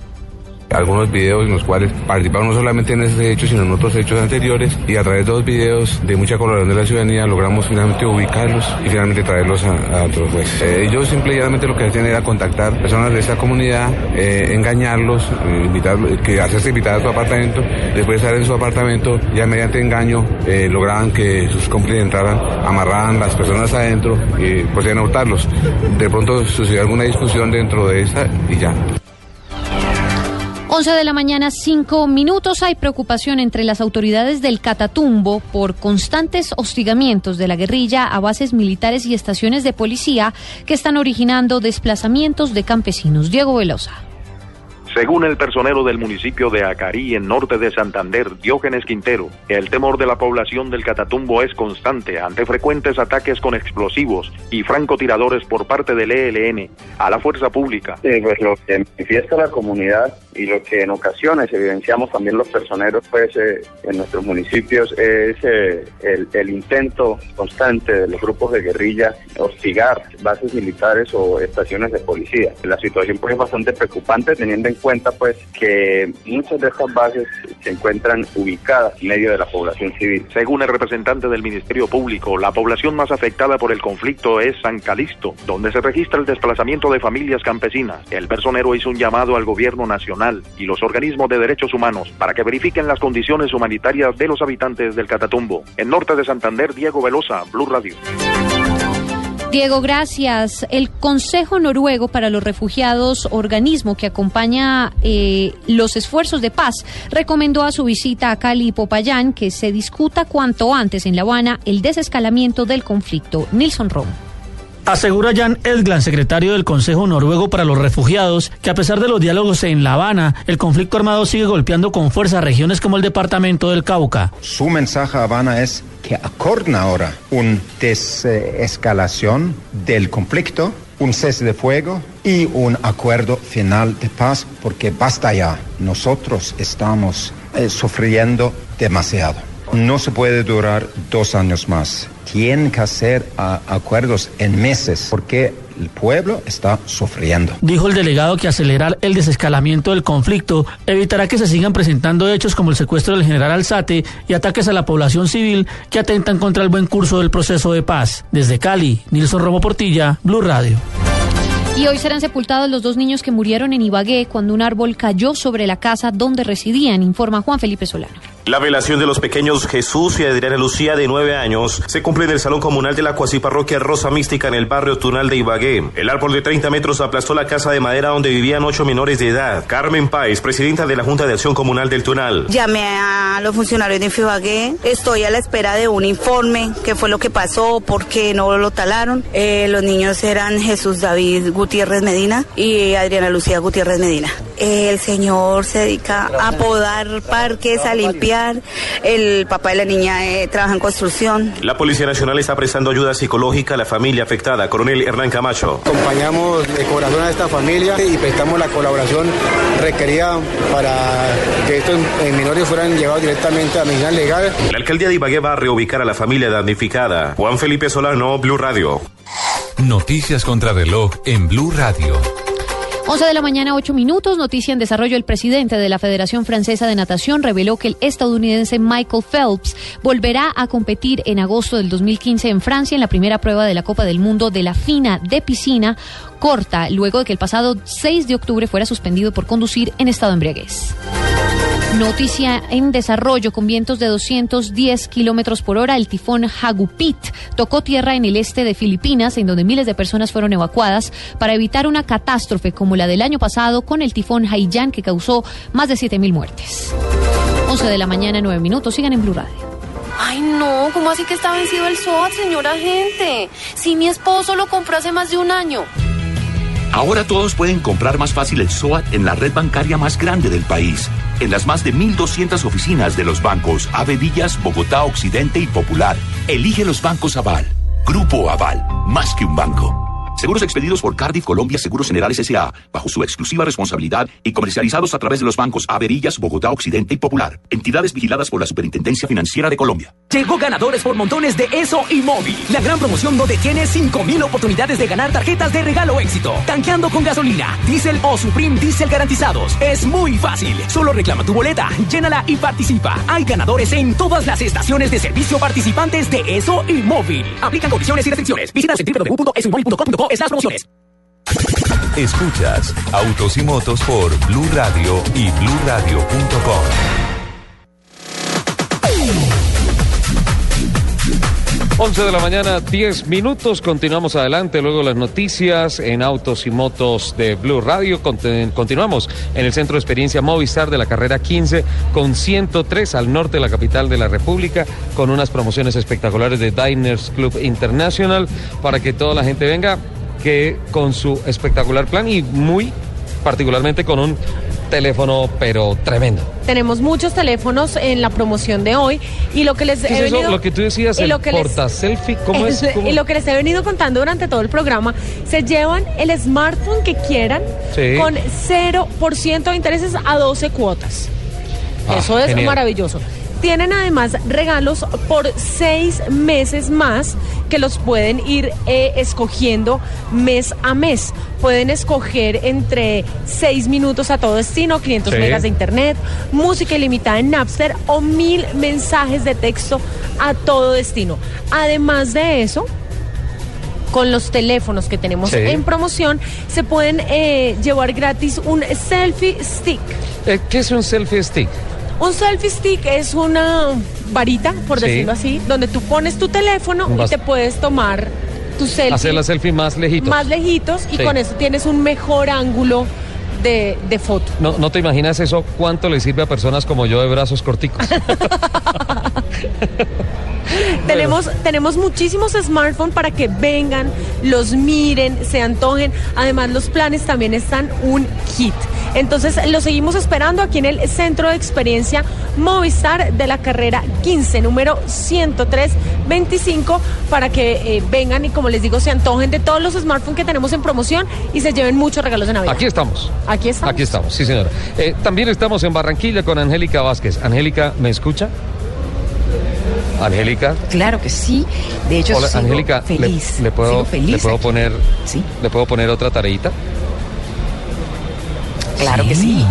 Algunos videos en los cuales participaron no solamente en ese hecho, sino en otros hechos anteriores y a través de dos videos de mucha colaboración de la ciudadanía logramos finalmente ubicarlos y finalmente traerlos a, otros jueces. Eh, ellos simple lo que hacían era contactar personas de esa comunidad, eh, engañarlos, eh, invitarlos, que hacerse invitar a su apartamento, después de estar en su apartamento, ya mediante engaño eh, lograban que sus cómplices entraran, amarraban las personas adentro y procedían a hurtarlos. De pronto sucedió alguna discusión dentro de esa y ya. 11 de la mañana, 5 minutos. Hay preocupación entre las autoridades del Catatumbo por constantes hostigamientos de la guerrilla a bases militares y estaciones de policía que están originando desplazamientos de campesinos. Diego Velosa. Según el personero del municipio de Acarí, en norte de Santander, Diógenes Quintero, el temor de la población del Catatumbo es constante ante frecuentes ataques con explosivos y francotiradores por parte del ELN a la fuerza pública. Sí, pues lo que manifiesta la comunidad y lo que en ocasiones evidenciamos también los personeros pues eh, en nuestros municipios es eh, el, el intento constante de los grupos de guerrilla hostigar bases militares o estaciones de policía. La situación pues es bastante preocupante teniendo en cuenta pues que muchas de estas bases se encuentran ubicadas en medio de la población civil. Según el representante del Ministerio Público, la población más afectada por el conflicto es San Calixto, donde se registra el desplazamiento de familias campesinas. El personero hizo un llamado al gobierno nacional y los organismos de derechos humanos para que verifiquen las condiciones humanitarias de los habitantes del Catatumbo. En norte de Santander, Diego Velosa, Blue Radio. Diego, gracias. El Consejo Noruego para los Refugiados, organismo que acompaña eh, los esfuerzos de paz, recomendó a su visita a Cali y Popayán que se discuta cuanto antes en La Habana el desescalamiento del conflicto. Nilson Romo. Asegura Jan Edglan, secretario del Consejo Noruego para los Refugiados, que a pesar de los diálogos en La Habana, el conflicto armado sigue golpeando con fuerza regiones como el departamento del Cauca. Su mensaje a Habana es que acorden ahora una desescalación del conflicto, un cese de fuego y un acuerdo final de paz, porque basta ya. Nosotros estamos eh, sufriendo demasiado. No se puede durar dos años más. Tienen que hacer ah, acuerdos en meses, porque el pueblo está sufriendo. Dijo el delegado que acelerar el desescalamiento del conflicto evitará que se sigan presentando hechos como el secuestro del general Alzate y ataques a la población civil que atentan contra el buen curso del proceso de paz. Desde Cali, Nilson Romo Portilla, Blue Radio. Y hoy serán sepultados los dos niños que murieron en Ibagué cuando un árbol cayó sobre la casa donde residían, informa Juan Felipe Solano. La velación de los pequeños Jesús y Adriana Lucía de nueve años se cumple en el Salón Comunal de la Cuasiparroquia Rosa Mística en el barrio Tunal de Ibagué. El árbol de 30 metros aplastó la casa de madera donde vivían ocho menores de edad. Carmen Páez, presidenta de la Junta de Acción Comunal del Tunal. Llamé a los funcionarios de Infibagué, estoy a la espera de un informe, qué fue lo que pasó, por qué no lo talaron. Eh, los niños eran Jesús David Gutiérrez Medina y Adriana Lucía Gutiérrez Medina. El señor se dedica a podar parques, a limpiar. El papá de la niña eh, trabaja en construcción. La Policía Nacional está prestando ayuda psicológica a la familia afectada. Coronel Hernán Camacho. Acompañamos de corazón a esta familia y prestamos la colaboración requerida para que estos eh, menores fueran llevados directamente a medicina legal. La alcaldía de Ibagué va a reubicar a la familia damnificada. Juan Felipe Solano, Blue Radio. Noticias contra reloj en Blue Radio. 11 de la mañana, 8 minutos. Noticia en desarrollo. El presidente de la Federación Francesa de Natación reveló que el estadounidense Michael Phelps volverá a competir en agosto del 2015 en Francia en la primera prueba de la Copa del Mundo de la FINA de piscina corta, luego de que el pasado 6 de octubre fuera suspendido por conducir en estado embriaguez. Noticia en desarrollo con vientos de 210 kilómetros por hora. El tifón Hagupit tocó tierra en el este de Filipinas, en donde miles de personas fueron evacuadas para evitar una catástrofe como la del año pasado con el tifón Haiyan que causó más de 7.000 muertes. 11 de la mañana, 9 minutos. Sigan en Blue Radio. Ay, no, ¿cómo así que está vencido el SOAT, señora gente? Si mi esposo lo compró hace más de un año. Ahora todos pueden comprar más fácil el SOAT en la red bancaria más grande del país, en las más de 1.200 oficinas de los bancos Avedillas, Bogotá, Occidente y Popular. Elige los bancos Aval. Grupo Aval, más que un banco. Seguros expedidos por Cardiff Colombia Seguros Generales S.A. bajo su exclusiva responsabilidad y comercializados a través de los bancos Averillas, Bogotá, Occidente y Popular. Entidades vigiladas por la Superintendencia Financiera de Colombia. Llegó ganadores por montones de ESO y móvil. La gran promoción donde tienes 5.000 oportunidades de ganar tarjetas de regalo éxito. Tanqueando con gasolina, diésel o Supreme Diesel garantizados. Es muy fácil. Solo reclama tu boleta, llénala y participa. Hay ganadores en todas las estaciones de servicio participantes de ESO y móvil. Aplican condiciones y restricciones. Visita www.esoymóvil.com slash promociones. Escuchas Autos y Motos por Blue Radio y bluradio.com. 11 de la mañana, 10 minutos. Continuamos adelante. Luego las noticias en autos y motos de Blue Radio. Continuamos en el centro de experiencia Movistar de la carrera 15 con 103 al norte de la capital de la República con unas promociones espectaculares de Diners Club International para que toda la gente venga que con su espectacular plan y muy particularmente con un teléfono pero tremendo. Tenemos muchos teléfonos en la promoción de hoy y lo que les ¿Qué he es eso? venido- Lo que tú decías, el les- portaselfie, ¿cómo es? ¿Cómo? Y lo que les he venido contando durante todo el programa, se llevan el smartphone que quieran Sí. con 0% de intereses a 12 cuotas. Ah, Eso es genial. maravilloso. Tienen además regalos por seis meses más que los pueden ir eh, escogiendo mes a mes. Pueden escoger entre seis minutos a todo destino, 500 Sí. megas de internet, música ilimitada en Napster o mil mensajes de texto a todo destino. Además de eso, con los teléfonos que tenemos Sí. en promoción, se pueden eh, llevar gratis un selfie stick. Eh, ¿Qué es un selfie stick? Un selfie stick es una varita, por Sí. decirlo así, donde tú pones tu teléfono y te puedes tomar tu selfie Hacer la selfie más lejitos. más lejitos y Sí. con eso tienes un mejor ángulo de, de foto. No, no te imaginas eso cuánto le sirve a personas como yo de brazos corticos. Tenemos, tenemos muchísimos smartphones para que vengan, los miren, se antojen. Además, los planes también están un hit. Entonces, los seguimos esperando aquí en el Centro de Experiencia Movistar de la carrera 15, número 10325, para que eh, vengan y, como les digo, se antojen de todos los smartphones que tenemos en promoción y se lleven muchos regalos de Navidad. Aquí estamos. Aquí estamos. Aquí estamos, sí señora. Eh, también estamos en Barranquilla con Angélica Vázquez. Angélica, ¿me escucha? Angélica. Claro que sí. De hecho, Hola, sigo Angélica, ¿le- feliz. ¿le, puedo, Sigo feliz ¿le puedo poner, ¿le puedo poner otra tareita? Claro que sí.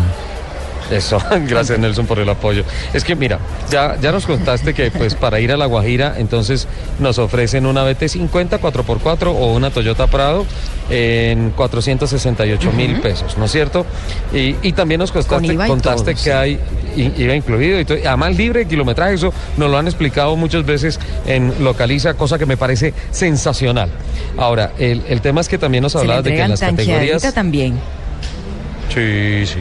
Eso, gracias Nelson por el apoyo. Es que mira, ya, ya nos contaste que pues para ir a La Guajira entonces nos ofrecen una BT50 4x4 o una Toyota Prado en 468 mil pesos, ¿no es cierto? Y, y también nos contaste, contaste todo, que sí. hay IVA incluido y todo, además libre kilometraje, eso nos lo han explicado muchas veces en Localiza, cosa que me parece sensacional. Ahora, el, el tema es que también nos hablabas de que en las categorías... también. Sí, sí,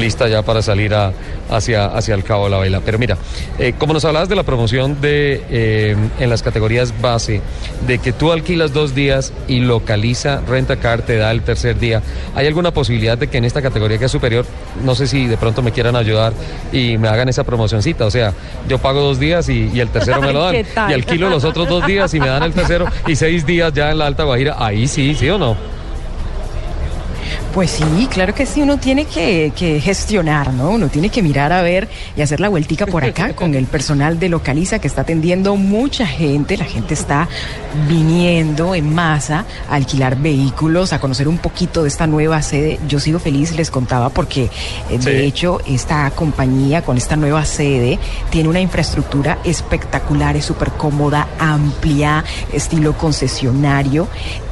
lista ya para salir a- hacia, hacia el Cabo de la Vela. Pero mira, eh, como nos hablabas de la promoción de eh, en las categorías base, de que tú alquilas dos días y localiza Renta Car te da el tercer día, ¿hay alguna posibilidad de que en esta categoría que es superior, no sé si de pronto me quieran ayudar y me hagan esa promocioncita? O sea, yo pago dos días y, y el tercero me lo dan. Y alquilo los otros dos días y me dan el tercero y seis días ya en la Alta Guajira. Ahí sí, ¿sí o no? Pues sí, claro que sí, uno tiene que, que gestionar, ¿no? Uno tiene que mirar a ver y hacer la vueltica por acá con el personal de Localiza que está atendiendo mucha gente. La gente está viniendo en masa a alquilar vehículos, a conocer un poquito de esta nueva sede. Yo sigo feliz, les contaba, porque eh, de hecho esta compañía con esta nueva sede tiene una infraestructura espectacular, es súper cómoda, amplia, estilo concesionario.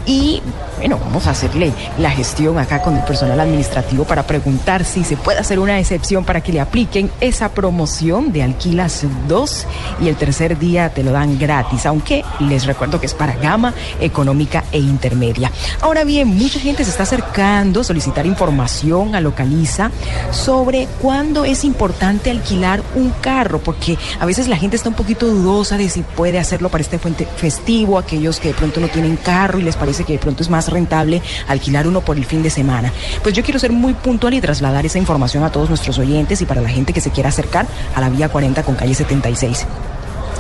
Y bueno, vamos a hacerle la gestión acá con el personal administrativo para preguntar si se puede hacer una excepción para que le apliquen esa promoción de alquilas dos y el tercer día te lo dan gratis, aunque les recuerdo que es para gama económica e intermedia. Ahora bien, mucha gente se está acercando a solicitar información a Localiza sobre cuándo es importante alquilar un carro, porque a veces la gente está un poquito dudosa de si puede hacerlo para este fuente festivo, aquellos que de pronto no tienen carro y les parece que de pronto es más rentable alquilar uno por el fin de semana. Pues yo quiero ser muy puntual y trasladar esa información a todos nuestros oyentes y para la gente que se quiera acercar a la vía 40 con calle 76.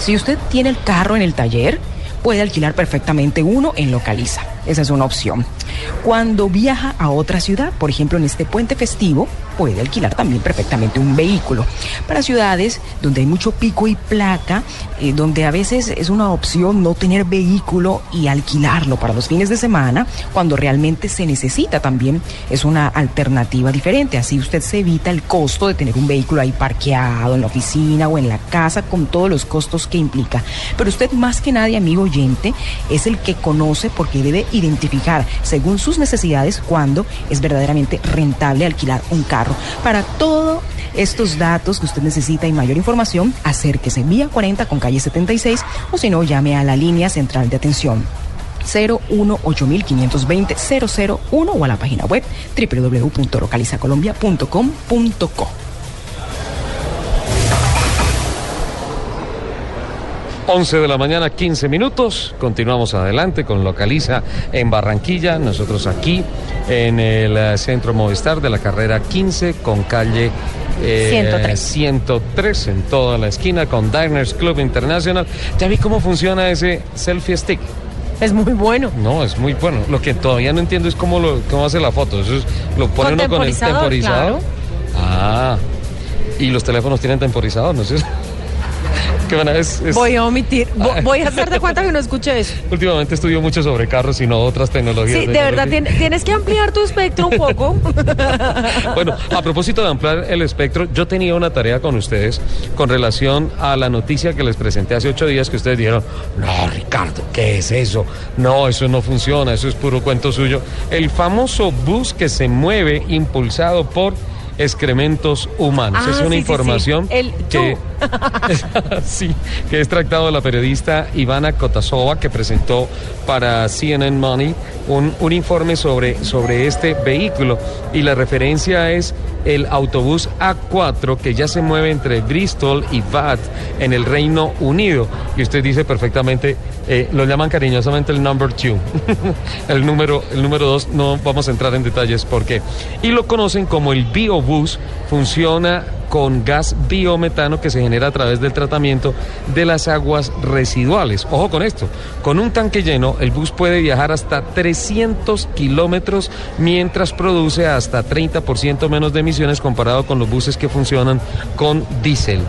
Si usted tiene el carro en el taller, puede alquilar perfectamente uno en Localiza. Esa es una opción. Cuando viaja a otra ciudad, por ejemplo en este puente festivo, puede alquilar también perfectamente un vehículo. Para ciudades donde hay mucho pico y placa, eh, donde a veces es una opción no tener vehículo y alquilarlo para los fines de semana, cuando realmente se necesita también, es una alternativa diferente. Así usted se evita el costo de tener un vehículo ahí parqueado en la oficina o en la casa con todos los costos que implica. Pero usted más que nadie, amigo oyente, es el que conoce porque debe identificar según sus necesidades cuándo es verdaderamente rentable alquilar un carro. Para todo estos datos que usted necesita y mayor información, acérquese vía 40 con calle 76 o si no, llame a la línea central de atención 018 001 o a la página web www.localizacolombia.com.co. 11 de la mañana, 15 minutos. Continuamos adelante con Localiza en Barranquilla. Nosotros aquí en el eh, Centro Movistar de la carrera 15 con calle eh, 103. 103 en toda la esquina con Diners Club International. Ya vi cómo funciona ese selfie stick. Es muy bueno. No, es muy bueno. Lo que todavía no entiendo es cómo, lo, cómo hace la foto. Eso es- lo pone Con uno con el temporizador, temporizador. Ah, y los teléfonos tienen temporizador, ¿no es eso? Que van a es, es- Voy a omitir. vo- Voy a hacer de cuenta que no escuché eso. Últimamente estudio mucho sobre carros y no otras tecnologías. Sí, de verdad, tien- tien- tienes que ampliar tu espectro un poco. Bueno, a propósito de ampliar el espectro, yo tenía una tarea con ustedes con relación a la noticia que les presenté hace ocho días que ustedes dijeron, no, Ricardo, ¿qué es eso? No, eso no funciona, eso es puro cuento suyo. El famoso bus que se mueve impulsado por excrementos humanos. Ah, es sí, una sí, sí. información El que... sí, que es tractado de la periodista Ivana Kotasova, que presentó para CNN Money un, un informe sobre, sobre este vehículo. Y la referencia es el autobús A4, que ya se mueve entre Bristol y Bath en el Reino Unido. Y usted dice perfectamente, eh, lo llaman cariñosamente el number two. el número el número dos, no vamos a entrar en detalles por qué. Y lo conocen como el biobús, funciona con gas biometano que se genera a través del tratamiento de las aguas residuales. Ojo con esto, con un tanque lleno el bus puede viajar hasta 300 kilómetros mientras produce hasta 30% menos de emisiones comparado con los buses que funcionan con diésel.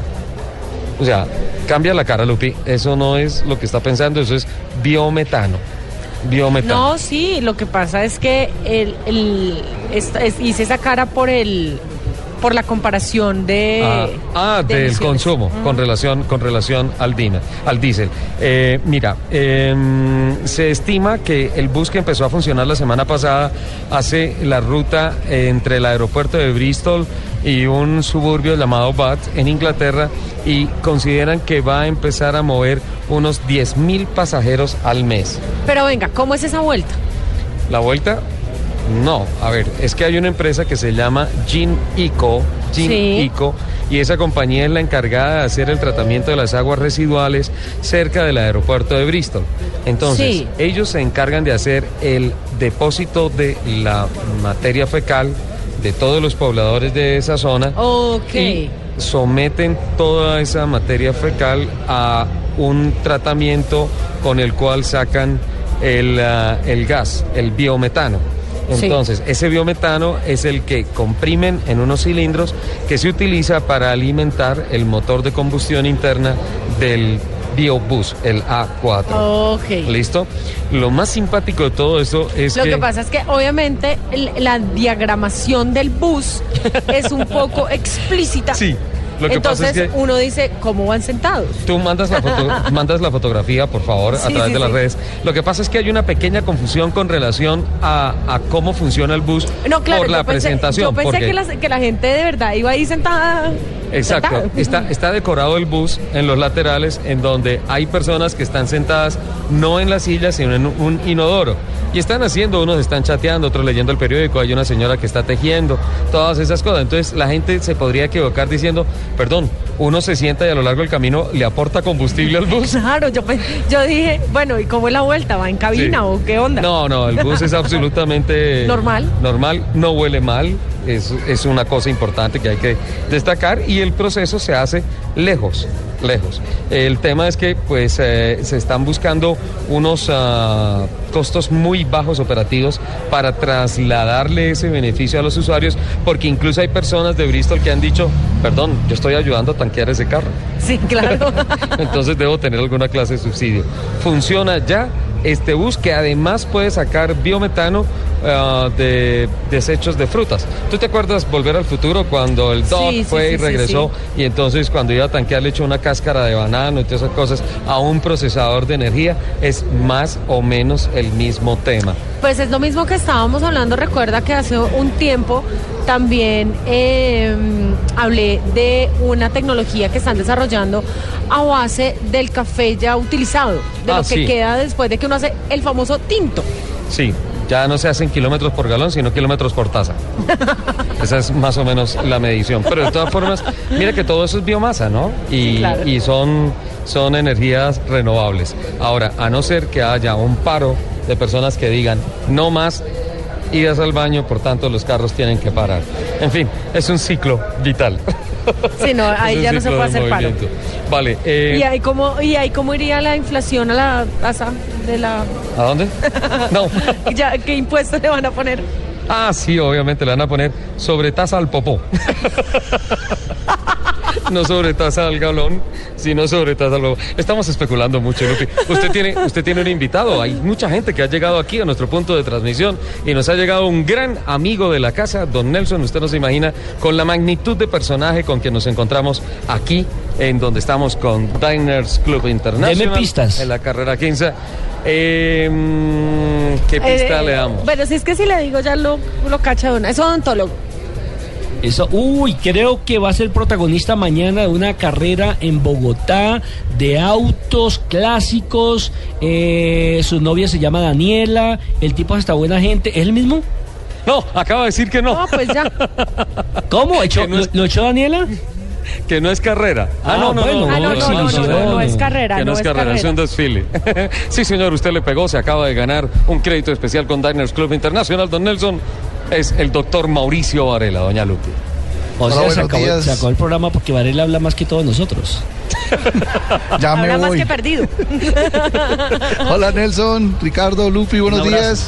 O sea, cambia la cara, Lupi, eso no es lo que está pensando, eso es biometano. Biometano. No, sí, lo que pasa es que hice esa cara por el por la comparación de Ah, ah, de del emisiones. consumo con relación con relación al dina, al diésel. Eh, mira, em, se estima que el bus que empezó a funcionar la semana pasada hace la ruta entre el aeropuerto de Bristol y un suburbio llamado Bath en Inglaterra y consideran que va a empezar a mover unos 10 mil pasajeros al mes. Pero venga, ¿cómo es esa vuelta? La vuelta, no. A ver, es que hay una empresa que se llama Gin Eco, Gin Sí. Y esa compañía es la encargada de hacer el tratamiento de las aguas residuales cerca del aeropuerto de Bristol. Entonces, Sí. ellos se encargan de hacer el depósito de la materia fecal de todos los pobladores de esa zona Ok. y someten toda esa materia fecal a un tratamiento con el cual sacan el, ah, el gas, el biometano. Sí. Entonces, ese biometano es el que comprimen en unos cilindros que se utiliza para alimentar el motor de combustión interna del biobús, el A4. Ok. ¿Listo? Lo más simpático de todo esto es Lo que... que pasa es que obviamente la diagramación del bus es un poco explícita. Sí, lo que Entonces pasa es que... uno dice, ¿cómo van sentados? Tú mandas la, foto- mandas la fotografía, por favor, a través sí, de las sí. redes. Lo que pasa es que hay una pequeña confusión con relación a, a cómo funciona el bus No, claro, por la pensé, presentación. yo pensé porque- que, las- que la gente de verdad iba ahí sentada. Exacto, está, está decorado el bus en los laterales en donde hay personas que están sentadas no en la silla, sino en un inodoro. Y están haciendo, unos están chateando, otros leyendo el periódico, hay una señora que está tejiendo, todas esas cosas. Entonces la gente se podría equivocar diciendo, perdón, uno se sienta y a lo largo del camino le aporta combustible al bus. Claro, yo, yo dije, bueno, ¿y cómo es la vuelta? ¿Va en cabina Sí. o qué onda? No, no, el bus es absolutamente Normal. Normal, no huele mal, es, es una cosa importante que hay que destacar y el proceso se hace lejos, lejos. El tema es que pues eh, se están buscando unos ah, costos muy bajos operativos para trasladarle ese beneficio a los usuarios, porque incluso hay personas de Bristol que han dicho, perdón, yo estoy ayudando a tanquear ese carro. Sí, claro. Entonces debo tener alguna clase de subsidio. Funciona ya este bus que además puede sacar biometano ah, de desechos de frutas. ¿Tú te acuerdas Volver al Futuro cuando el Doc Sí, sí, fue y sí, regresó y entonces cuando iba a tanquear le echó una cáscara de banano y todas esas cosas a un procesador de energía? Es más o menos el mismo tema. Pues es lo mismo que estábamos hablando. Recuerda que hace un tiempo también eh, hablé de una tecnología que están desarrollando a base del café ya utilizado, de Ah, lo que sí. queda después de que uno hace el famoso tinto. Sí, ya no se hacen kilómetros por galón, sino kilómetros por taza. Esa es más o menos la medición. Pero de todas formas, mira que todo eso es biomasa, ¿no? Y, claro. y son, son energías renovables. Ahora, a no ser que haya un paro de personas que digan, no más idas al baño, por tanto los carros tienen que parar. En fin, es un ciclo vital. Sí, no, ahí ya no se puede de hacer paro. Vale, eh, ¿Y ahí, cómo, ¿Y ahí cómo iría la inflación a la tasa de la... ¿a dónde? No. ya, ¿Qué impuestos le van a poner? Ah, sí, obviamente le van a poner sobre taza al popó. no sobre taza al galón, sino sobre taza al. Estamos especulando mucho, Lupi. Usted tiene, usted tiene un invitado. Hay mucha gente que ha llegado aquí a nuestro punto de transmisión y nos ha llegado un gran amigo de la casa, don Nelson. Usted no se imagina con la magnitud de personaje con que nos encontramos aquí, en donde estamos con Diners Club International. Deme pistas. En la carrera 15. Eh, mm, ¿Qué pista Eh, le damos? Pero si es que si le digo ya lo, lo cacha de una. Es odontólogo. Eso, uy, creo que va a ser protagonista mañana de una carrera en Bogotá de autos clásicos. eh, su novia se llama Daniela. El tipo es hasta buena gente. ¿Es el mismo? No, acaba de decir que no. No, pues ya. ¿Cómo? ¿Echó- Que no es- ¿Lo, lo echó Daniela? Que no es carrera. Ah, bueno, Ah, no, no, no, no, no, no es carrera, Que no, no es carrera, es un desfile. sí, señor, usted le pegó, se acaba de ganar un crédito especial con Diners Club Internacional. Don Nelson es el doctor Mauricio Varela, doña Lupi. O Hola, se buenos acabó, días. se acabó el programa porque Varela habla más que todos nosotros. Ya Habla me más voy. que perdido. Hola Nelson, Ricardo, Lupi, buenos días.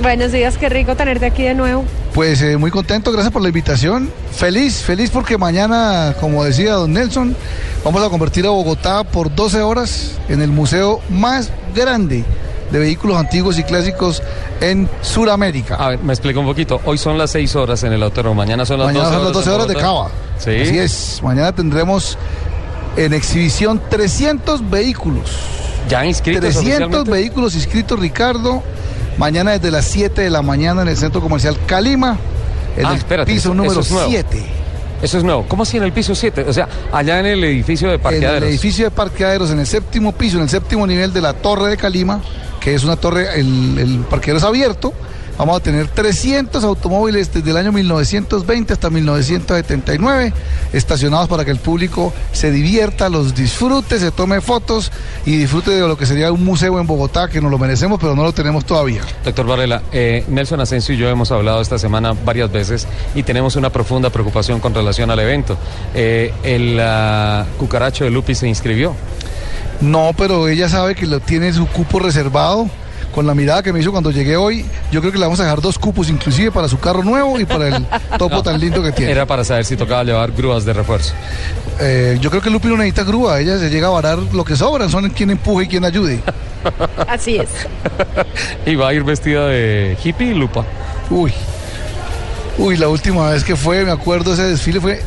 Buenos días, qué rico tenerte aquí de nuevo. Pues eh, muy contento, gracias por la invitación. Feliz, feliz porque mañana, como decía don Nelson, vamos a convertir a Bogotá por 12 horas en el museo más grande de vehículos antiguos y clásicos en Sudamérica. A ver, me explico un poquito. Hoy son las 6 horas en el autódromo, mañana son las Mañana 12 son las horas. 12 en horas de. Cava. Sí. Así es, mañana tendremos en exhibición 300 vehículos. Ya inscritos 300 oficialmente? vehículos inscritos, Ricardo. Mañana desde las 7 de la mañana en el centro comercial Calima, en Ah, el espérate, piso eso- número eso es nuevo. 7. Eso es nuevo. ¿Cómo así en el piso 7? O sea, allá en el edificio de En parqueaderos. el edificio de parqueaderos, en el séptimo piso, en el séptimo nivel de la torre de Calima, que es una torre, el, el parqueadero es abierto. Vamos a tener 300 automóviles desde el año 1920 hasta 1979 estacionados para que el público se divierta, los disfrute, se tome fotos y disfrute de lo que sería un museo en Bogotá que nos lo merecemos, pero no lo tenemos todavía. Doctor Varela, eh, Nelson Asensio y yo hemos hablado esta semana varias veces y tenemos una profunda preocupación con relación al evento. Eh, el ah, cucaracho de Lupi se inscribió. No, pero ella sabe que lo tiene su cupo reservado. Con la mirada que me hizo cuando llegué hoy, yo creo que le vamos a dejar dos cupos, inclusive para su carro nuevo y para el topo No, tan lindo que tiene. Era para saber si tocaba llevar grúas de refuerzo. Eh, yo creo que Lupi no necesita grúa, ella se llega a varar lo que sobran, son quien empuje y quien ayude. Así es. Y va a ir vestida de hippie y lupa. Uy, uy, la última vez que fue, me acuerdo, ese desfile fue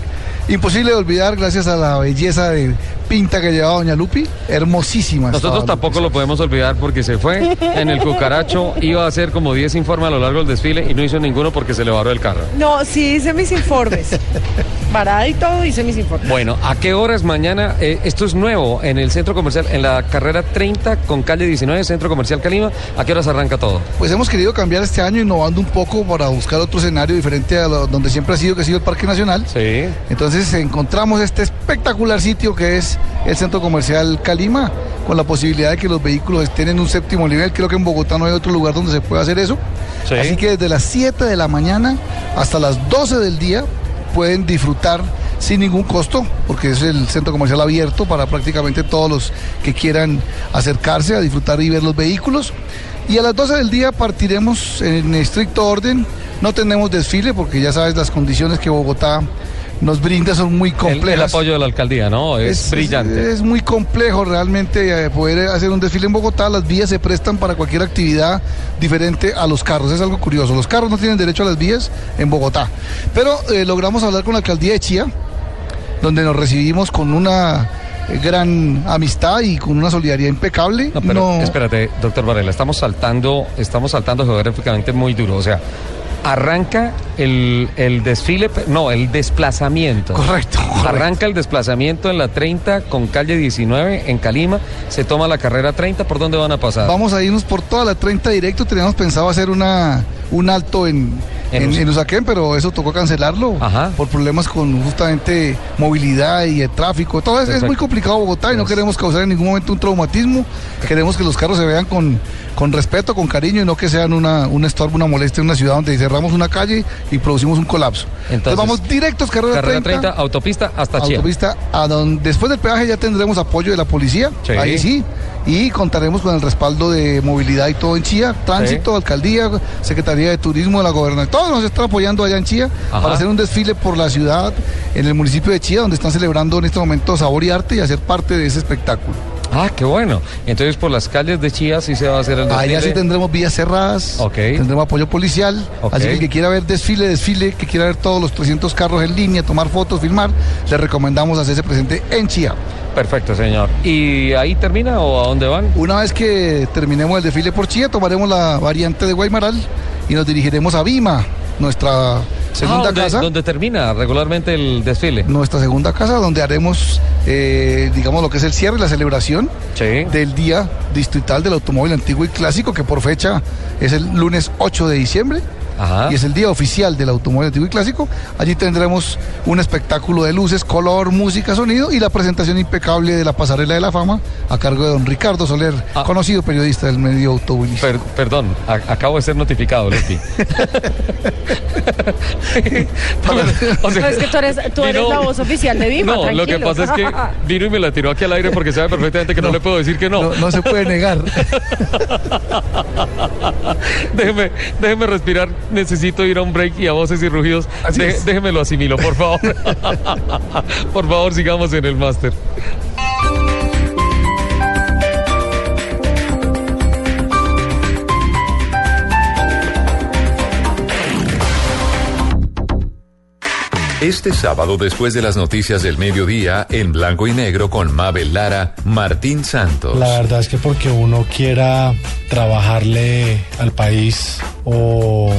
imposible de olvidar gracias a la belleza de pinta que llevaba Doña Lupi, hermosísima. Nosotros tampoco lo podemos olvidar porque se fue en el cucaracho, iba a hacer como 10 informes a lo largo del desfile y no hizo ninguno porque se le varó el carro. No, sí hice mis informes. Parada y todo hice mis informes. Bueno, ¿a qué horas mañana? Eh, esto es nuevo en el centro comercial, en la carrera 30 con calle 19, centro comercial Calima. ¿A qué horas arranca todo? Pues hemos querido cambiar este año innovando un poco para buscar otro escenario diferente a lo- donde siempre ha sido, que ha sido el Parque Nacional. Sí. Entonces encontramos este espectacular sitio que es el Centro Comercial Calima, con la posibilidad de que los vehículos estén en un séptimo nivel. Creo que en Bogotá no hay otro lugar donde se pueda hacer eso. Sí. Así que desde las 7 de la mañana hasta las 12 del día pueden disfrutar sin ningún costo, porque es el centro comercial abierto para prácticamente todos los que quieran acercarse a disfrutar y ver los vehículos. Y a las 12 del día partiremos en estricto orden. No tenemos desfile porque ya sabes las condiciones que Bogotá nos brinda son muy complejas. el apoyo de la alcaldía, ¿no? Es, brillante. Es, muy complejo realmente eh, poder hacer un desfile en Bogotá. Las vías se prestan para cualquier actividad diferente a los carros. Es algo curioso. Los carros no tienen derecho a las vías en Bogotá. Pero eh, logramos hablar con la alcaldía de Chía, donde nos recibimos con una eh, gran amistad y con una solidaridad impecable. No, pero espérate, doctor Varela, estamos saltando, estamos saltando geográficamente muy duro. O sea, arranca el, el desfile, no, el desplazamiento. Correcto, Arranca el desplazamiento en la 30 con calle 19 en Calima. Se toma la carrera 30. ¿Por dónde van a pasar? Vamos a irnos por toda la 30 directo. Teníamos pensado hacer una, un alto en, En en, Us- en Usaquén, pero eso tocó cancelarlo por problemas con justamente movilidad y el tráfico. Todo es, es muy complicado Bogotá y no queremos causar en ningún momento un traumatismo. Queremos que los carros se vean con, con respeto, con cariño y no que sean una, un estorbo, una molestia en una ciudad donde cerramos una calle y producimos un colapso. Entonces, vamos directos, carrera, Carrera 30, 30, autopista hasta Chía. autopista a donde después del peaje ya tendremos apoyo de la policía Sí. ahí sí y contaremos con el respaldo de movilidad y todo en Chía. Tránsito alcaldía secretaría de turismo de la gobernación todos nos están apoyando allá en Chía Ajá. para hacer un desfile por la ciudad en el municipio de Chía donde están celebrando en este momento sabor y arte y hacer parte de ese espectáculo Ah, qué bueno. Entonces por las calles de Chía sí se va a hacer el desfile. Allá sí tendremos vías cerradas, tendremos apoyo policial, Ok. así que el que quiera ver desfile, desfile, que quiera ver todos los 300 carros en línea, tomar fotos, filmar, le recomendamos hacerse presente en Chía. Perfecto, señor. ¿Y ahí termina o a dónde van? Una vez que terminemos el desfile por Chía, tomaremos la variante de Guaymaral y nos dirigiremos a Vima, nuestra segunda Ah, ¿dónde- casa. ¿Dónde termina regularmente el desfile? Nuestra segunda casa, donde haremos, eh, digamos, lo que es el cierre, la celebración del Día Distrital del Automóvil Antiguo y Clásico, que por fecha es el lunes 8 de diciembre. Y es el día oficial del automóvil antiguo y clásico. Allí tendremos un espectáculo de luces, color, música, sonido y la presentación impecable de la pasarela de la fama a cargo de don Ricardo Soler, conocido periodista del medio automovilístico. Per- perdón, a- acabo de ser notificado, Leti. O sea, No, es que tú eres, tú eres vino- la voz oficial de Vima, No, lo que pasa es que vino y me la tiró aquí al aire porque sabe perfectamente que no, le puedo decir que no. No, no se puede negar. déjeme, déjeme respirar. Necesito ir a un break y a voces y rugidos. De- es. déjeme lo asimilo, por favor. por favor, sigamos en el máster. Este sábado, después de las noticias del mediodía, en blanco y negro con Mabel Lara, Martín Santos. La verdad es que porque uno quiera trabajarle al país o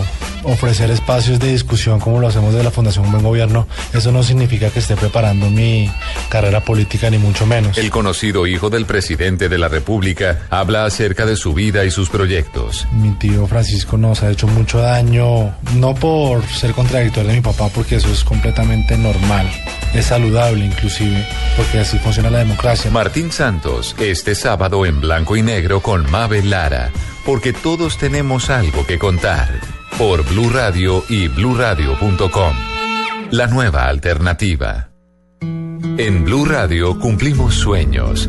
ofrecer espacios de discusión como lo hacemos de la Fundación Un Buen Gobierno, eso no significa que esté preparando mi carrera política ni mucho menos. El conocido hijo del presidente de la República habla acerca de su vida y sus proyectos. Mi tío Francisco nos ha hecho mucho daño, no por ser contradictor de mi papá, porque eso es completamente normal, es saludable inclusive, porque así funciona la democracia. Martín Santos, este sábado en blanco y negro con Mabel Lara, porque todos tenemos algo que contar. Por Blue Radio y bluradio.com. La nueva alternativa. En Blue Radio cumplimos sueños.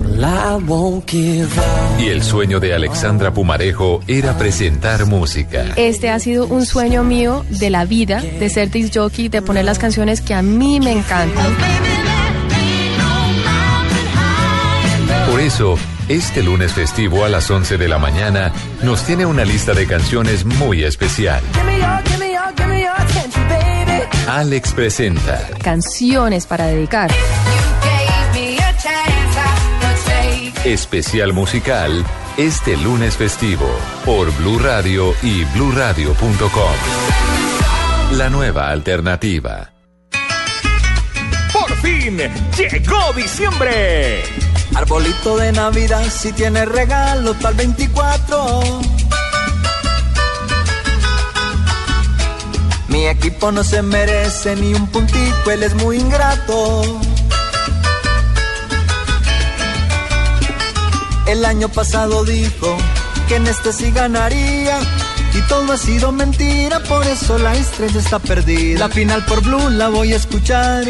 Y el sueño de Alexandra Pumarejo era presentar música. Este ha sido un sueño mío de la vida, de ser disc jockey, de poner las canciones que a mí me encantan. Por eso, este lunes festivo a las 11 de la mañana nos tiene una lista de canciones muy especial. Alex presenta Canciones para dedicar. especial musical este lunes festivo por Blue Radio y bluradio.com. La nueva alternativa. Por fin llegó diciembre. Arbolito de Navidad, si tiene regalo, tal 24. Mi equipo no se merece ni un puntico, él es muy ingrato. El año pasado dijo que en este sí ganaría. Y todo ha sido mentira, por eso la estrella está perdida. La final por Blue la voy a escuchar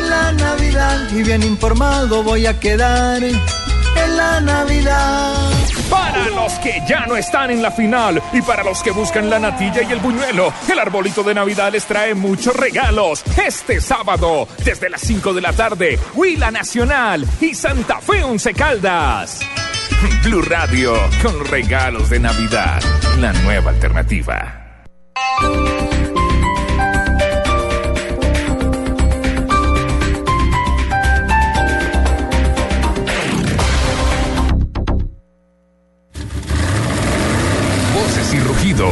en la Navidad y bien informado voy a quedar. en la Navidad. Para los que ya no están en la final y para los que buscan la natilla y el buñuelo, el arbolito de Navidad les trae muchos regalos. Este sábado, desde las 5 de la tarde, Huila Nacional y Santa Fe Once Caldas. Blue Radio, con regalos de Navidad, la nueva alternativa.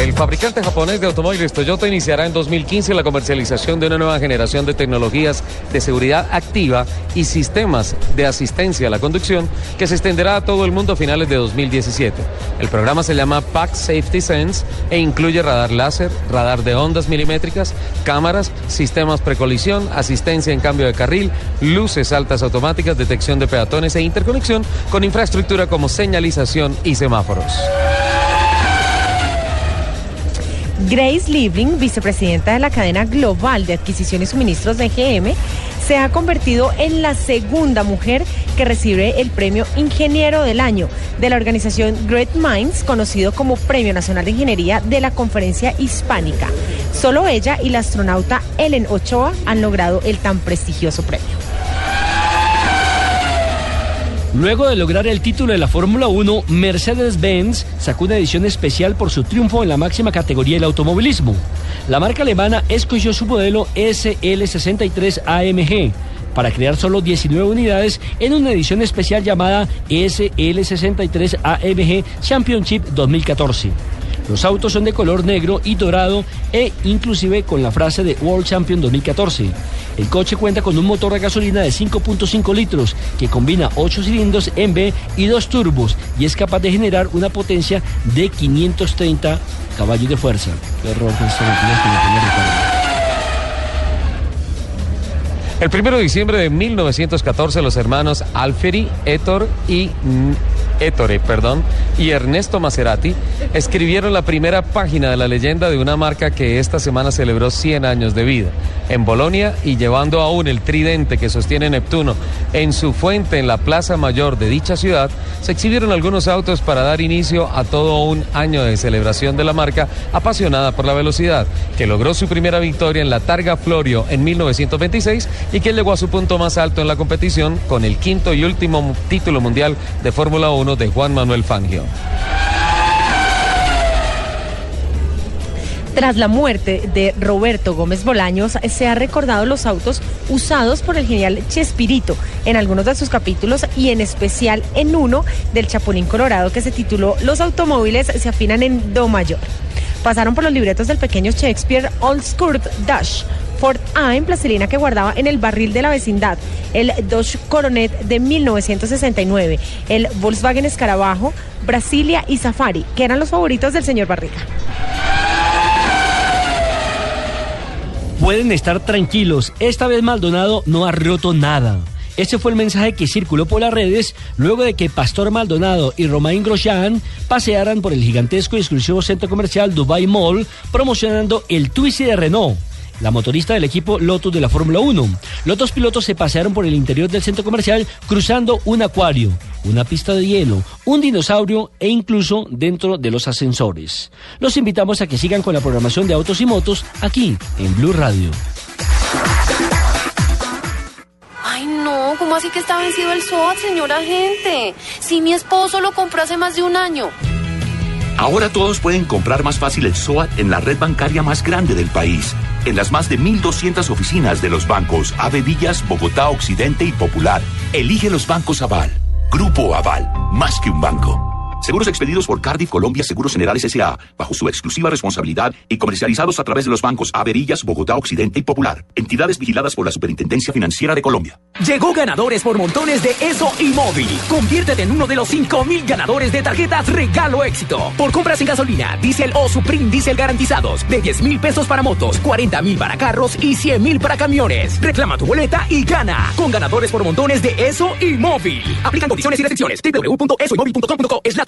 El fabricante japonés de automóviles Toyota iniciará en 2015 la comercialización de una nueva generación de tecnologías de seguridad activa y sistemas de asistencia a la conducción que se extenderá a todo el mundo a finales de 2017. El programa se llama Pack Safety Sense e incluye radar láser, radar de ondas milimétricas, cámaras, sistemas precolisión, asistencia en cambio de carril, luces altas automáticas, detección de peatones e interconexión con infraestructura como señalización y semáforos. Grace Liebling, vicepresidenta de la cadena global de adquisición y suministros de GM, se ha convertido en la segunda mujer que recibe el premio Ingeniero del Año de la organización Great Minds, conocido como Premio Nacional de Ingeniería de la Conferencia Hispánica. Solo ella y la astronauta Ellen Ochoa han logrado el tan prestigioso premio. Luego de lograr el título de la Fórmula 1, Mercedes-Benz sacó una edición especial por su triunfo en la máxima categoría del automovilismo. La marca alemana escogió su modelo SL63 AMG para crear solo 19 unidades en una edición especial llamada SL63 AMG Championship 2014. Los autos son de color negro y dorado e inclusive con la frase de World Champion 2014. El coche cuenta con un motor de gasolina de 5.5 litros que combina 8 cilindros en B y 2 turbos y es capaz de generar una potencia de 530 caballos de fuerza. Ricardo. El 1 de diciembre de 1914, los hermanos Alferi, Ettore y Ettore, perdón, y Ernesto Maserati escribieron la primera página de la leyenda de una marca que esta semana celebró 100 años de vida. En Bolonia y llevando aún el tridente que sostiene Neptuno en su fuente en la Plaza Mayor de dicha ciudad, se exhibieron algunos autos para dar inicio a todo un año de celebración de la marca apasionada por la velocidad, que logró su primera victoria en la Targa Florio en 1926 y que llegó a su punto más alto en la competición con el quinto y último título mundial de Fórmula 1 de Juan Manuel Fangio. Tras la muerte de Roberto Gómez Bolaños, se ha recordado los autos usados por el genial Chespirito en algunos de sus capítulos y en especial en uno del Chapulín Colorado que se tituló Los automóviles se afinan en Do mayor. Pasaron por los libretos del pequeño Shakespeare Old Skirt Dash, Ford A en plastilina que guardaba en el barril de la vecindad, el Dodge Coronet de 1969, el Volkswagen Escarabajo, Brasilia y Safari, que eran los favoritos del señor Barriga. Pueden estar tranquilos, esta vez Maldonado no ha roto nada. Ese fue el mensaje que circuló por las redes luego de que Pastor Maldonado y Romain Grosjean pasearan por el gigantesco y exclusivo centro comercial Dubai Mall promocionando el Twizy de Renault. La motorista del equipo Lotus de la Fórmula 1. Los dos pilotos se pasearon por el interior del centro comercial cruzando un acuario, una pista de hielo, un dinosaurio e incluso dentro de los ascensores. Los invitamos a que sigan con la programación de autos y motos aquí en Blue Radio. Ay, no, ¿cómo así que está vencido el SOAT, señora gente? Si mi esposo lo compró hace más de un año. Ahora todos pueden comprar más fácil el SOAT en la red bancaria más grande del país. En las más de 1.200 oficinas de los bancos Ave Villas, Bogotá, Occidente y Popular. Elige los bancos Aval. Grupo Aval, más que un banco. Seguros expedidos por Cardiff Colombia Seguros Generales S.A. bajo su exclusiva responsabilidad y comercializados a través de los bancos Averillas, Bogotá, Occidente y Popular. Entidades vigiladas por la Superintendencia Financiera de Colombia. Llegó ganadores por montones de Eso y Móvil. Conviértete en uno de los 5000 ganadores de tarjetas Regalo Éxito. Por compras en gasolina, diésel o Supreme Diesel garantizados. De 10 mil pesos para motos, 40 mil para carros y 100 mil para camiones. Reclama tu boleta y gana. Con ganadores por montones de Eso y Móvil. Aplican condiciones y restricciones. www.esoymóvil.com.co es la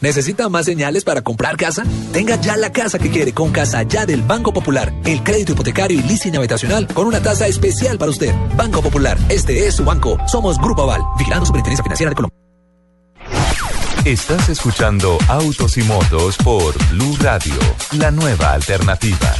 ¿Necesita más señales para comprar casa? Tenga ya la casa que quiere con Casa Ya del Banco Popular. El crédito hipotecario y leasing habitacional con una tasa especial para usted. Banco Popular, este es su banco. Somos Grupo Aval, vigilando Superintendencia Financiera de Colombia. Estás escuchando Autos y Motos por Blue Radio, la nueva alternativa.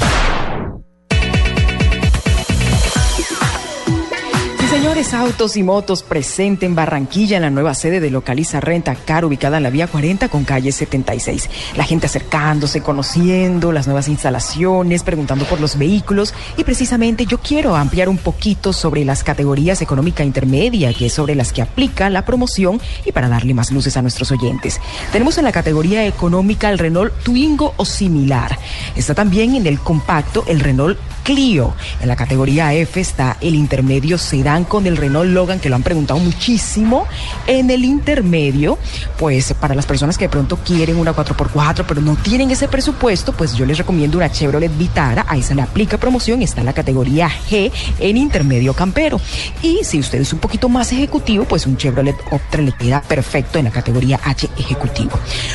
Señores, Autos y Motos presente en Barranquilla en la nueva sede de Localiza Renta Car ubicada en la vía 40 con calle 76. La gente acercándose, conociendo las nuevas instalaciones, preguntando por los vehículos y precisamente yo quiero ampliar un poquito sobre las categorías económica intermedia, que es sobre las que aplica la promoción y para darle más luces a nuestros oyentes. Tenemos en la categoría económica el Renault Twingo o similar. Está también en el compacto el Renault En la categoría F está el intermedio sedán con el Renault Logan, que lo han preguntado muchísimo. En el intermedio, pues para las personas que de pronto quieren una 4x4, pero no tienen ese presupuesto, pues yo les recomiendo una Chevrolet Vitara. Ahí se le aplica promoción. Está en la categoría G en intermedio campero. Y si usted es un poquito más ejecutivo, pues un Chevrolet Optra le queda perfecto en la categoría H ejecutivo.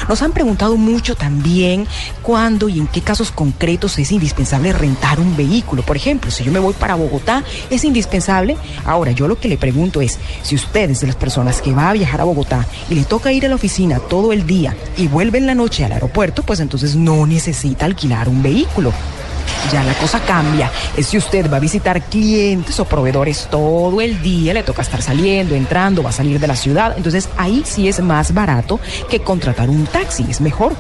Nos han preguntado mucho también cuándo y en qué casos concretos es indispensable rentar un vehículo. Por ejemplo, si yo me voy para Bogotá, ¿es indispensable? Ahora, yo lo que le pregunto es, si usted es de las personas que va a viajar a Bogotá y le toca ir a la oficina todo el día y vuelve en la noche al aeropuerto, pues entonces no necesita alquilar un vehículo. Ya la cosa cambia. Es si usted va a visitar clientes o proveedores todo el día, le toca estar saliendo, entrando, va a salir de la ciudad. Entonces ahí sí es más barato que contratar un taxi. Es mejor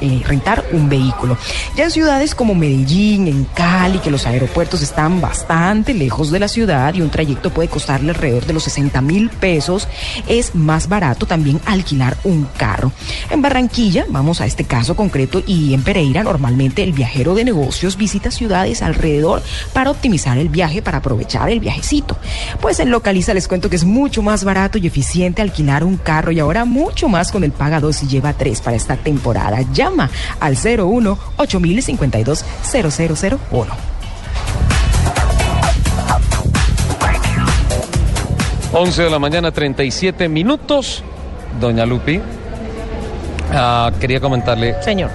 eh, rentar un vehículo. Ya en ciudades como Medellín, en Cali, que los aeropuertos están bastante lejos de la ciudad y un trayecto puede costarle alrededor de los 60 mil pesos, es más barato también alquilar un carro. En Barranquilla, vamos a este caso concreto, y en Pereira, normalmente el viajero de negocios visita ciudades alrededor para optimizar el viaje, para aprovechar el viajecito. Pues en Localiza les cuento que es mucho más barato y eficiente alquilar un carro y ahora mucho más con el paga 2 y lleva 3 para esta temporada. Llama al 01 8052 0001. 11 de la mañana, 37 minutos. Doña Lupi, ah, quería comentarle Señor.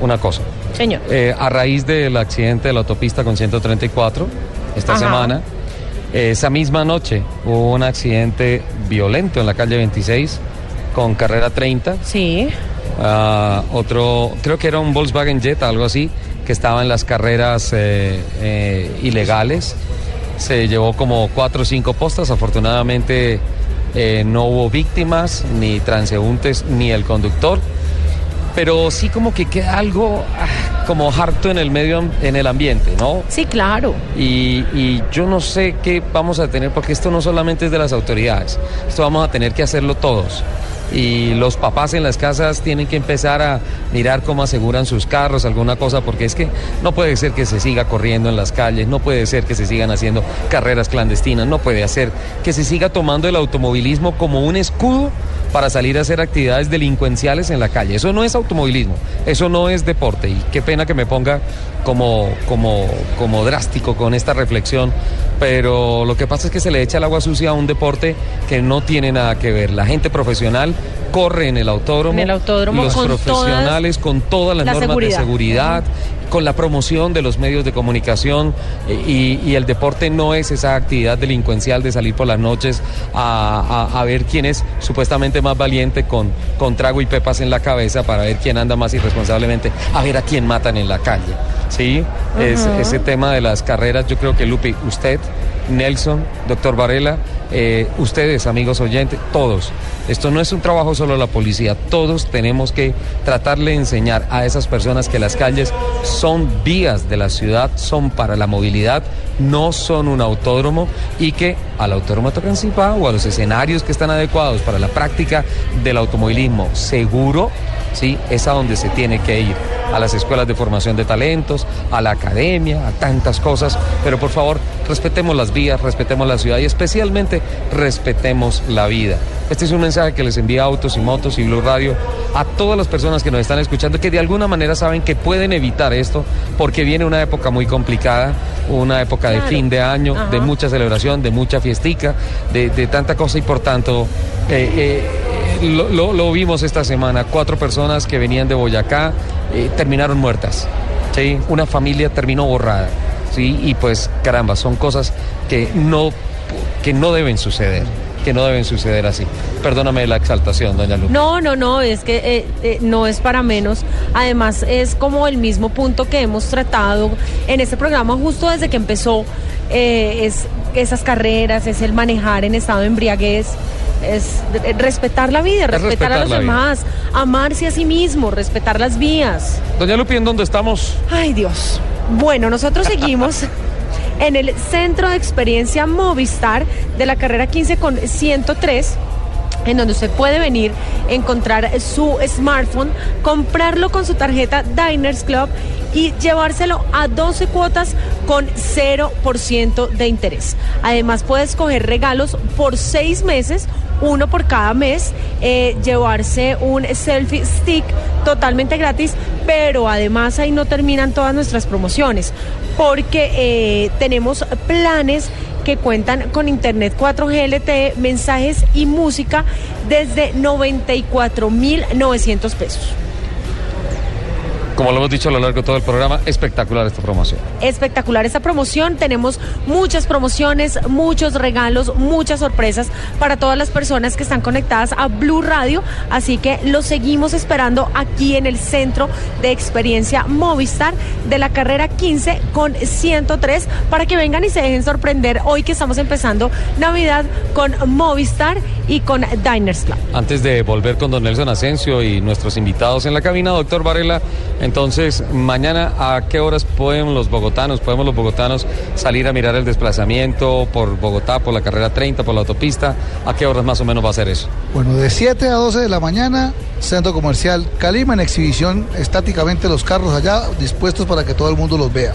una cosa. Señor. Eh, a raíz del accidente de la autopista con 134, esta Ajá. semana, esa misma noche hubo un accidente violento en la calle 26 con carrera 30. Sí. Ah, otro, creo que era un Volkswagen Jetta, algo así, que estaba en las carreras eh, eh, ilegales. Se llevó como cuatro o cinco postas. Afortunadamente eh, no hubo víctimas, ni transeúntes, ni el conductor. Pero sí como que queda algo ah, como harto en el medio, en el ambiente, ¿no? Sí, claro. Y, y yo no sé qué vamos a tener, porque esto no solamente es de las autoridades, esto vamos a tener que hacerlo todos. Y los papás en las casas tienen que empezar a mirar cómo aseguran sus carros, alguna cosa, porque es que no puede ser que se siga corriendo en las calles, no puede ser que se sigan haciendo carreras clandestinas, no puede ser que se siga tomando el automovilismo como un escudo para salir a hacer actividades delincuenciales en la calle. Eso no es automovilismo, eso no es deporte. Y qué pena que me ponga como, como, como drástico con esta reflexión, pero lo que pasa es que se le echa el agua sucia a un deporte que no tiene nada que ver. La gente profesional corre en el autódromo, En el autódromo los con profesionales con todas las la normas seguridad. de seguridad, con la promoción de los medios de comunicación eh, y, y el deporte no es esa actividad delincuencial de salir por las noches a, a- a ver quién es supuestamente más valiente con, con trago y pepas en la cabeza para ver quién anda más irresponsablemente, a ver a quién matan en la calle. ¿sí? Es- ese tema de las carreras, yo creo que Lupi, usted, Nelson, doctor Varela, eh, ustedes, amigos oyentes, todos. Esto no es un trabajo solo de la policía, todos tenemos que tratarle de enseñar a esas personas que las calles son vías de la ciudad, son para la movilidad, no son un autódromo y que al autódromo Tocancipá o a los escenarios que están adecuados para la práctica del automovilismo seguro ¿sí? Es a donde se tiene que ir, a las escuelas de formación de talentos, a la academia, a tantas cosas, pero por favor, respetemos las vías, respetemos la ciudad y especialmente respetemos la vida. Este es un mensaje que les envía Autos y Motos y Blue Radio a todas las personas que nos están escuchando que de alguna manera saben que pueden evitar esto porque viene una época muy complicada, una época de fin de año, de mucha celebración, de mucha fiestica, de, de tanta cosa y por tanto eh, eh, lo, vimos esta semana, cuatro personas que venían de Boyacá eh, terminaron muertas, ¿sí? una familia terminó borrada, ¿sí? y pues caramba, son cosas que no, que no deben suceder, que no deben suceder así. Perdóname la exaltación, doña Lu. No, no, no, es que eh, eh, no es para menos. Además, es como el mismo punto que hemos tratado en este programa justo desde que empezó. es esas carreras, es el manejar en estado de embriaguez, es respetar la vida, Es respetar, a los vida. demás, amarse a sí mismo, respetar las vías. Doña Lupi, ¿en dónde estamos? Ay, Dios. Bueno, nosotros seguimos en el Centro de Experiencia Movistar de la carrera 15 con 103 en donde usted puede venir, encontrar su smartphone, comprarlo con su tarjeta Diners Club y llevárselo a 12 cuotas con 0% de interés. Además puede escoger regalos por 6 meses, uno por cada mes, eh, llevarse un selfie stick totalmente gratis, pero además ahí no terminan todas nuestras promociones, porque eh, tenemos planes que cuentan con internet 4G LTE, mensajes y música desde 94.900 pesos. Como lo hemos dicho a lo largo de todo el programa, espectacular esta promoción. Espectacular esta promoción, tenemos muchas promociones, muchos regalos, muchas sorpresas para todas las personas que están conectadas a Blue Radio, así que los seguimos esperando aquí en el Centro de Experiencia Movistar de la carrera 15 con 103 para que vengan y se dejen sorprender hoy que estamos empezando Navidad con Movistar y con Diners Club. Antes de volver con don Nelson Asensio y nuestros invitados en la cabina, doctor Varela, entonces mañana a qué horas pueden los bogotanos, podemos los bogotanos salir a mirar el desplazamiento por Bogotá, por la carrera 30, por la autopista, a qué horas más o menos va a ser eso. Bueno, de 7 a 12 de la mañana, Centro Comercial Calima en exhibición estáticamente los carros allá dispuestos para que todo el mundo los vea.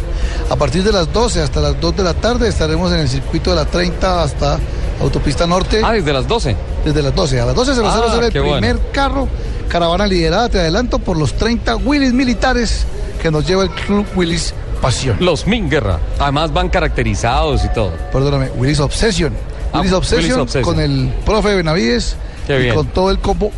A partir de las 12 hasta las 2 de la tarde estaremos en el circuito de la 30 hasta Autopista Norte. Ah, desde las 12. Desde las 12. A las 12 se nos Ah, sale el primer bueno. carro, caravana liderada, te adelanto, por los 30 Willys militares que nos lleva el Club Willys Pasión. Los Minguerra, además van caracterizados y todo. Perdóname, Willys Obsession. Ah, Willys Obsession, Willys Obsession. con el profe Benavides Qué y bien. con todo el combo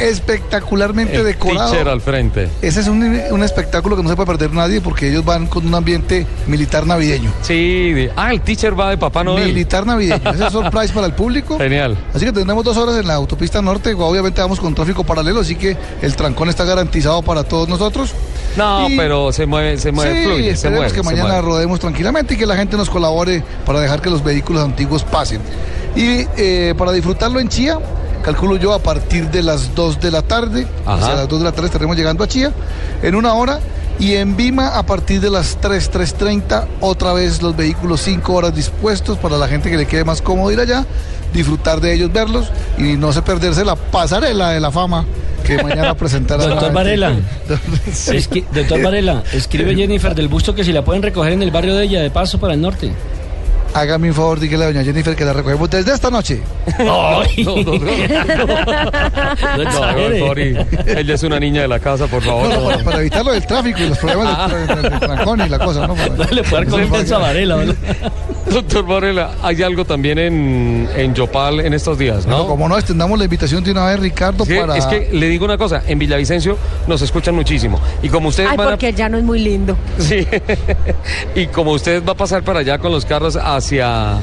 espectacularmente El decorado. teacher al frente. Ese es un, un espectáculo que no se puede perder nadie porque ellos van con un ambiente militar navideño. Sí, de- ah, el teacher va de Papá Noel. Militar navideño. Ese es surprise para el público. Genial. Así que tendremos dos horas en la autopista norte. Obviamente vamos con tráfico paralelo, así que el trancón está garantizado para todos nosotros. No, Y- pero se mueve, se mueve, sí, fluye, se esperemos mueve. que mañana mueve. rodemos tranquilamente y que la gente nos colabore para dejar que los vehículos antiguos pasen. Y eh, para disfrutarlo en Chía, calculo yo a partir de las 2 de la tarde, Ajá. hacia las 2 de la tarde estaremos llegando a Chía en una hora. Y en Vima a partir de las 3, 3.30, otra vez los vehículos 5 horas dispuestos para la gente que le quede más cómodo ir allá, disfrutar de ellos, verlos y no se perderse la pasarela de la fama que mañana presentará. Doctor Varela, doctor Varela, escribe Jennifer del Busto que si la pueden recoger en el barrio de ella, de paso para el norte. Hágame un favor, dígale a doña Jennifer que la recogemos desde esta noche. Ay. No, no, no. Ella es una niña de la casa, por favor. No, no, para, para evitar lo del tráfico y los problemas del, del- del trancón y la cosa, ¿no? Para- No le puede dar confianza a Varela. ¿no? Doctor Varela, hay algo también en, en Yopal en estos días, ¿no? Como no, extendamos la invitación de una vez, Ricardo, Es que, para... es que le digo una cosa, en Villavicencio nos escuchan muchísimo. Y como ustedes Ay, van a porque ya no es muy lindo. Sí. y como usted va a pasar para allá con los carros hacia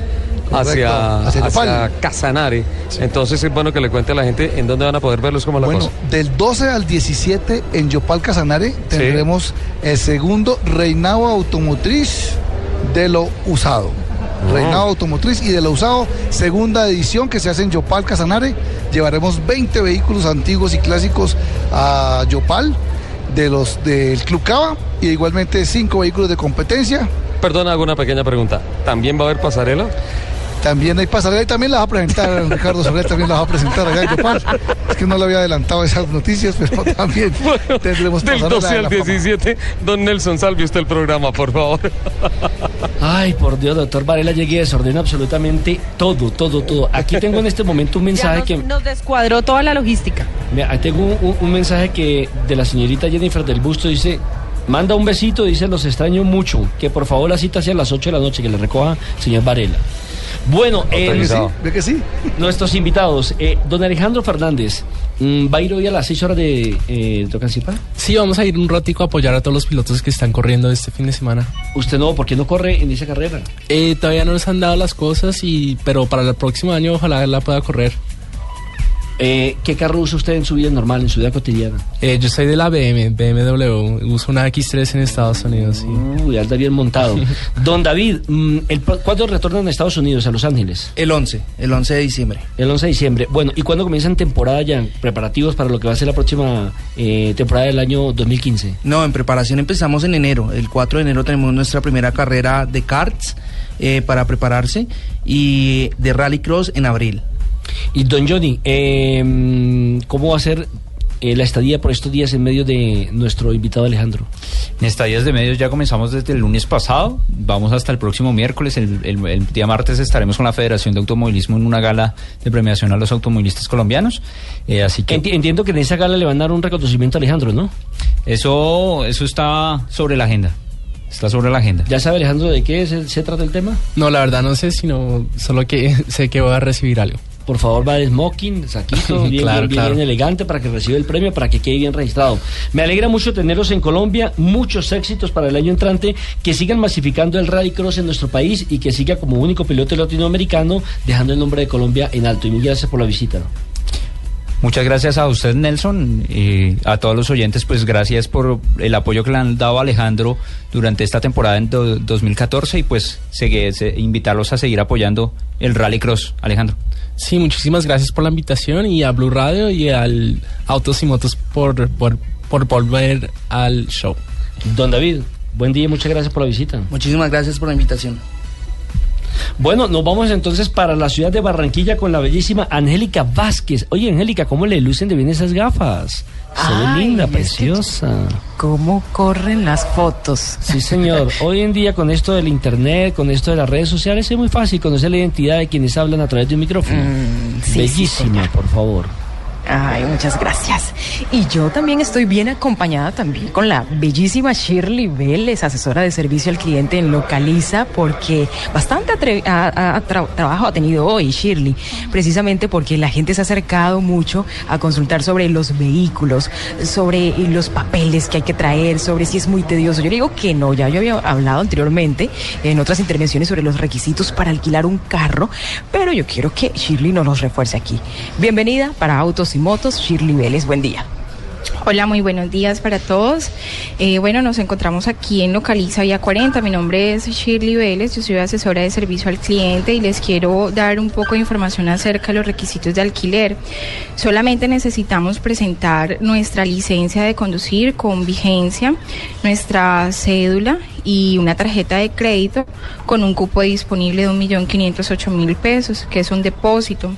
hacia, hacia. Casanare, entonces es bueno que le cuente a la gente en dónde van a poder verlos como la Bueno, cosa. del 12 al 17 en Yopal Casanare tendremos el segundo reinado automotriz de lo usado. Reinado automotriz y de lo usado, segunda edición que se hace en Yopal Casanare. Llevaremos 20 vehículos antiguos y clásicos a Yopal de los del Club Cava y igualmente cinco vehículos de competencia. Perdona, hago una pequeña pregunta. ¿También va a haber pasarela? También hay pasarela y también la va a presentar Ricardo Soler, también la va a presentar allá en Yopal. Es que no le había adelantado esas noticias, pero también tendremos Del pasarela 12 de al la fama. 17, don Nelson, salve usted el programa, por favor. Ay, por Dios, doctor Varela, llegué y desordena absolutamente todo, todo, todo. Aquí tengo en este momento un mensaje Ya que... nos, nos descuadró toda la logística. Mira, ahí tengo un, un- un mensaje que de la señorita Jennifer del Busto dice, manda un besito, dice, los extraño mucho, que por favor la cita sea a las 8 de la noche, que le recoja señor Varela. Bueno, eh. ¿Ve que sí? nuestros invitados, eh, don Alejandro Fernández, mm, ¿va a ir hoy a las 6 horas de eh, Tocancipá? Sí, vamos a ir un ratico a apoyar a todos los pilotos que están corriendo este fin de semana. ¿Usted no? ¿Por qué no corre en esa carrera? Eh, todavía no nos han dado las cosas, y pero para el próximo año ojalá la pueda correr. Eh, ¿Qué carro usa usted en su vida normal, en su vida cotidiana? Eh, yo soy de la BM, BMW. Uso una X3 en Estados Unidos. sí. Uy, anda bien montado. Don David, mm, el, ¿cuándo retornan a Estados Unidos, a Los Ángeles? El 11, el 11 de diciembre. El 11 de diciembre. Bueno, ¿y cuándo comienzan temporada ya? Preparativos para lo que va a ser la próxima eh, temporada del año 2015. No, en preparación empezamos en enero. El 4 de enero tenemos nuestra primera carrera de karts eh, para prepararse y de rallycross en abril. Y don Johnny, eh, ¿cómo va a ser eh, la estadía por estos días en medio de nuestro invitado Alejandro? En estadías de medios ya comenzamos desde el lunes pasado, vamos hasta el próximo miércoles, el, el- el día martes estaremos con la Federación de Automovilismo en una gala de premiación a los automovilistas colombianos, eh, así que... Enti- entiendo que en esa gala le van a dar un reconocimiento a Alejandro, ¿no? Eso, eso está sobre la agenda, está sobre la agenda. ¿Ya sabe Alejandro de qué se, se trata el tema? No, la verdad no sé, sino solo que sé que voy a recibir algo. Por favor, va de smoking, saquito, bien, Claro, bien, bien claro. elegante para que reciba el premio, para que quede bien registrado. Me alegra mucho tenerlos en Colombia, muchos éxitos para el año entrante, que sigan masificando el rallycross en nuestro país y que siga como único piloto latinoamericano, dejando el nombre de Colombia en alto. Y mil gracias por la visita. Muchas gracias a usted, Nelson, y a todos los oyentes, pues gracias por el apoyo que le han dado a Alejandro durante esta temporada en do- 2014 y pues se- invitarlos a seguir apoyando el Rallycross, Alejandro. Sí, muchísimas gracias por la invitación y a Blue Radio y al Autos y Motos por, por, por volver al show. Don David, buen día y muchas gracias por la visita. Muchísimas gracias por la invitación. Bueno, nos vamos entonces para la ciudad de Barranquilla con la bellísima Angélica Vázquez. Oye, Angélica, ¿cómo le lucen de bien esas gafas? Se ve Ay, linda, preciosa. ¿Cómo corren las fotos? Sí, señor. Hoy en día con esto del internet, con esto de las redes sociales, es muy fácil conocer la identidad de quienes hablan a través de un micrófono. Mm, sí, sí, Bellísima, por favor. Ay, muchas gracias. Y yo también estoy bien acompañada también con la bellísima Shirley Vélez, asesora de servicio al cliente en Localiza, porque bastante trabajo ha tenido hoy Shirley, precisamente porque la gente se ha acercado mucho a consultar sobre los vehículos, sobre los papeles que hay que traer, sobre si es muy tedioso. Yo digo que no, ya yo había hablado anteriormente en otras intervenciones sobre los requisitos para alquilar un carro, pero yo quiero que Shirley nos los refuerce aquí. Bienvenida para Autos Motos, Shirley Vélez, buen día. Hola, muy buenos días para todos. Eh, bueno, nos encontramos aquí en Localiza Vía 40. Mi nombre es Shirley Vélez, yo soy asesora de servicio al cliente y les quiero dar un poco de información acerca de los requisitos de alquiler. Solamente necesitamos presentar nuestra licencia de conducir con vigencia, nuestra cédula y una tarjeta de crédito con un cupo disponible de 1.508.000 pesos, que es un depósito.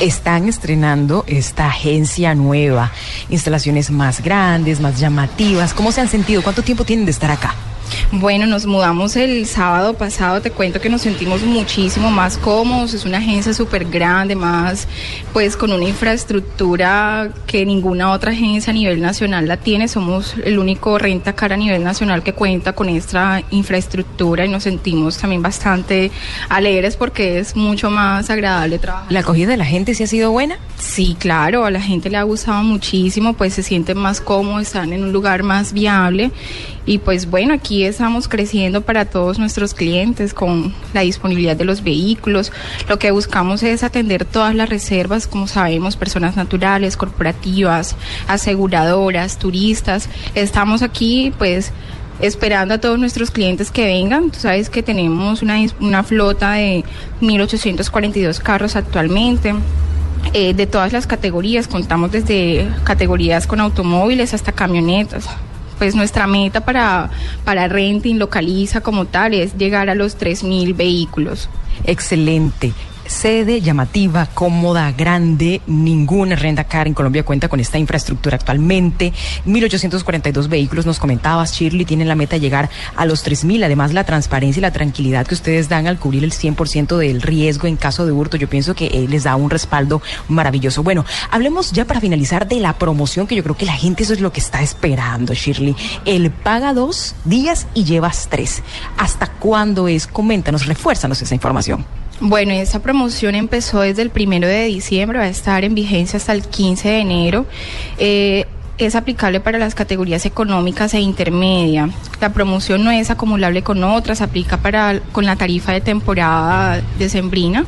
Están estrenando esta agencia nueva, instalaciones más grandes, más llamativas. ¿Cómo se han sentido? ¿Cuánto tiempo tienen de estar acá? Bueno, nos mudamos el sábado pasado, te cuento que nos sentimos muchísimo más cómodos, es una agencia súper grande, más pues con una infraestructura que ninguna otra agencia a nivel nacional la tiene, somos el único renta cara a nivel nacional que cuenta con esta infraestructura y nos sentimos también bastante alegres porque es mucho más agradable trabajar. ¿La acogida de la gente sí ha sido buena? Sí, claro, a la gente le ha gustado muchísimo, pues se sienten más cómodos, están en un lugar más viable y pues bueno, aquí estamos creciendo para todos nuestros clientes con la disponibilidad de los vehículos. Lo que buscamos es atender todas las reservas, como sabemos, personas naturales, corporativas, aseguradoras, turistas. Estamos aquí pues esperando a todos nuestros clientes que vengan. Tú sabes que tenemos una, una flota de 1.842 carros actualmente. eh, de todas las categorías, contamos desde categorías con automóviles hasta camionetas. Pues nuestra meta para, para renting, localiza como tal, es llegar a los 3.000 vehículos. Excelente. Sede llamativa, cómoda, grande. Ninguna renta car en Colombia cuenta con esta infraestructura actualmente. 1.842 vehículos, nos comentabas, Shirley, tienen la meta de llegar a los 3.000. Además, la transparencia y la tranquilidad que ustedes dan al cubrir el 100% del riesgo en caso de hurto, yo pienso que eh, les da un respaldo maravilloso. Bueno, hablemos ya para finalizar de la promoción, que yo creo que la gente eso es lo que está esperando, Shirley. El paga dos días y llevas tres. ¿Hasta cuándo es? Coméntanos, refuérzanos esa información. Bueno, esta promoción empezó desde el primero de diciembre, va a estar en vigencia hasta el 15 de enero. Eh, es aplicable para las categorías económicas e intermedia. La promoción no es acumulable con otras, aplica para con la tarifa de temporada decembrina,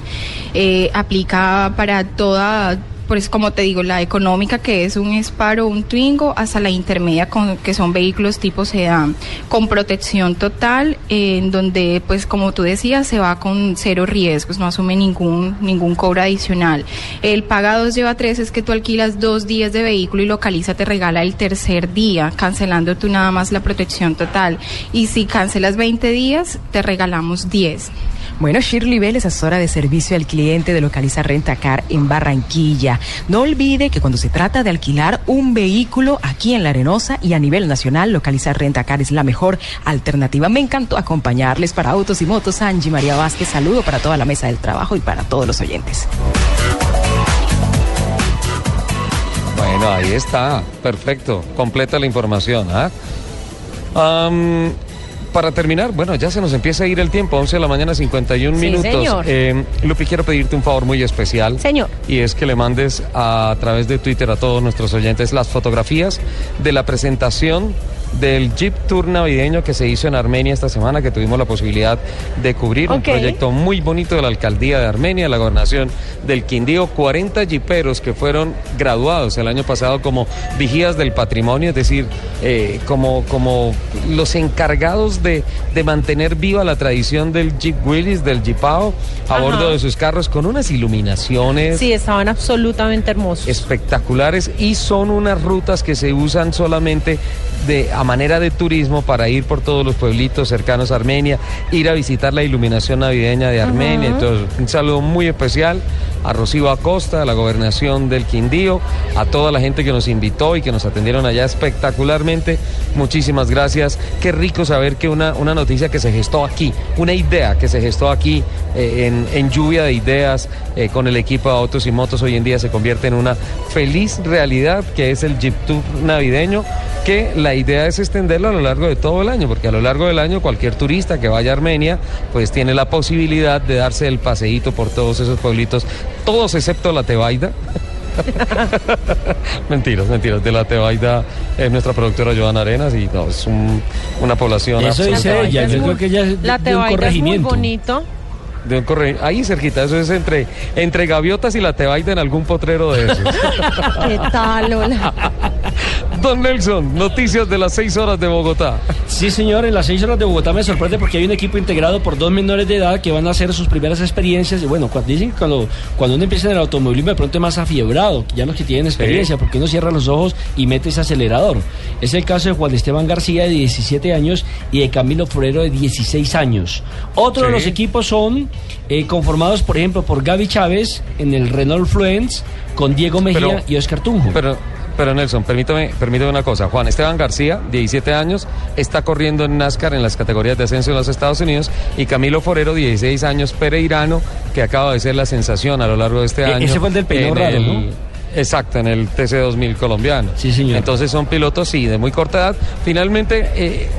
eh, aplica para toda pues como te digo, la económica que es un Sparo, un Twingo, hasta la intermedia con, que son vehículos tipo sedán, con protección total, en donde pues como tú decías, se va con cero riesgos, no asume ningún, ningún cobro adicional. El paga dos lleva tres es que tú alquilas dos días de vehículo y localiza te regala el tercer día, cancelando tú nada más la protección total. Y si cancelas 20 días, te regalamos 10. Bueno, Shirley Vélez, asesora de servicio al cliente de Localiza Rentacar en Barranquilla. No olvide que cuando se trata de alquilar un vehículo aquí en La Arenosa y a nivel nacional, Localiza Rentacar es la mejor alternativa. Me encantó acompañarles para Autos y Motos. Angie María Vázquez, saludo para toda la mesa del trabajo y para todos los oyentes. Bueno, ahí está. Perfecto. Completa la información. ¿ah? Para terminar, bueno, ya se nos empieza a ir el tiempo, 11 de la mañana, 51 Sí, minutos. señor. Eh, Lupi, quiero pedirte un favor muy especial. Señor. Y es que le mandes a, través de Twitter a todos nuestros oyentes las fotografías de la presentación del Jeep Tour navideño que se hizo en Armenia esta semana, que tuvimos la posibilidad de cubrir. Un proyecto muy bonito de la alcaldía de Armenia, la gobernación del Quindío. 40 jeeperos que fueron graduados el año pasado como vigías del patrimonio, es decir, eh, como, como los encargados de, de mantener viva la tradición del Jeep Willys, del Jeepao, a Ajá. bordo de sus carros con unas iluminaciones Sí, estaban absolutamente hermosos. espectaculares y son unas rutas que se usan solamente de a manera de turismo para ir por todos los pueblitos cercanos a Armenia, ir a visitar la iluminación navideña de Armenia. Entonces, un saludo muy especial a Rocío Acosta, a la gobernación del Quindío, a toda la gente que nos invitó y que nos atendieron allá espectacularmente. Muchísimas gracias. Qué rico saber que una, una noticia que se gestó aquí, una idea que se gestó aquí eh, en, en lluvia de ideas eh, con el equipo de autos y motos hoy en día se convierte en una feliz realidad que es el Jeep Tour navideño que la idea es extenderlo a lo largo de todo el año, porque a lo largo del año cualquier turista que vaya a Armenia pues tiene la posibilidad de darse el paseíto por todos esos pueblitos, todos excepto la Tebaida. mentiras, mentiras. De la Tebaida es nuestra productora Joana Arenas y no, es un- una población Eso dice ella, yo creo que ella es La de un Tebaida es muy corregimiento. bonito. de un corre- Ahí cerquita, eso es entre, entre gaviotas y la Tebaida en algún potrero de esos. ¿Qué tal, Lola? Don Nelson, noticias de las seis horas de Bogotá. Sí, señor, en las seis horas de Bogotá me sorprende porque hay un equipo integrado por dos menores de edad que van a hacer sus primeras experiencias. Y bueno, cuando dicen que cuando, cuando uno empieza en el automovilismo de pronto es más afiebrado, ya los que tienen experiencia, porque uno cierra los ojos y mete ese acelerador. Es el caso de Juan Esteban García de 17 años y de Camilo Forero de 16 años. Otro de los equipos son eh, conformados, por ejemplo, por Gaby Chávez en el Renault Fluence, con Diego Mejía Pero- y Oscar Tunjo. Pero, pero Nelson, permítame, permítame una cosa. Juan Esteban García, 17 años, está corriendo en NASCAR en las categorías de ascenso en los Estados Unidos. Y Camilo Forero, 16 años, pereirano, que acaba de ser la sensación a lo largo de este E- año. ese fue el del raro, el- ¿no? Exacto, en el TC2000 colombiano. Sí, señor. Entonces son pilotos, sí, de muy corta edad. Finalmente eh,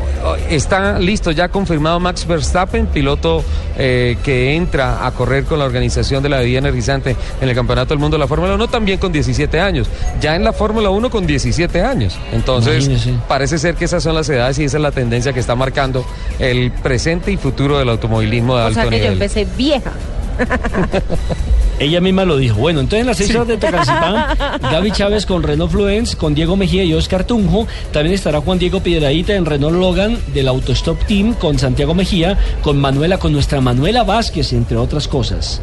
está listo, ya confirmado Max Verstappen, piloto eh, que entra a correr con la organización de la bebida energizante en el Campeonato del Mundo de la Fórmula 1, también con 17 años. Ya en la Fórmula 1 con 17 años. Entonces, Imagínese. parece ser que esas son las edades y esa es la tendencia que está marcando el presente y futuro del automovilismo de O alto sea que yo empecé vieja. Ella misma lo dijo. Bueno, entonces en las seis Sí. horas de Tocancipán, Gaby Chávez con Renault Fluence, con Diego Mejía y Oscar Tunjo. También estará Juan Diego Piedraíta en Renault Logan del Autostop Team con Santiago Mejía, con Manuela, con nuestra Manuela Vázquez, entre otras cosas.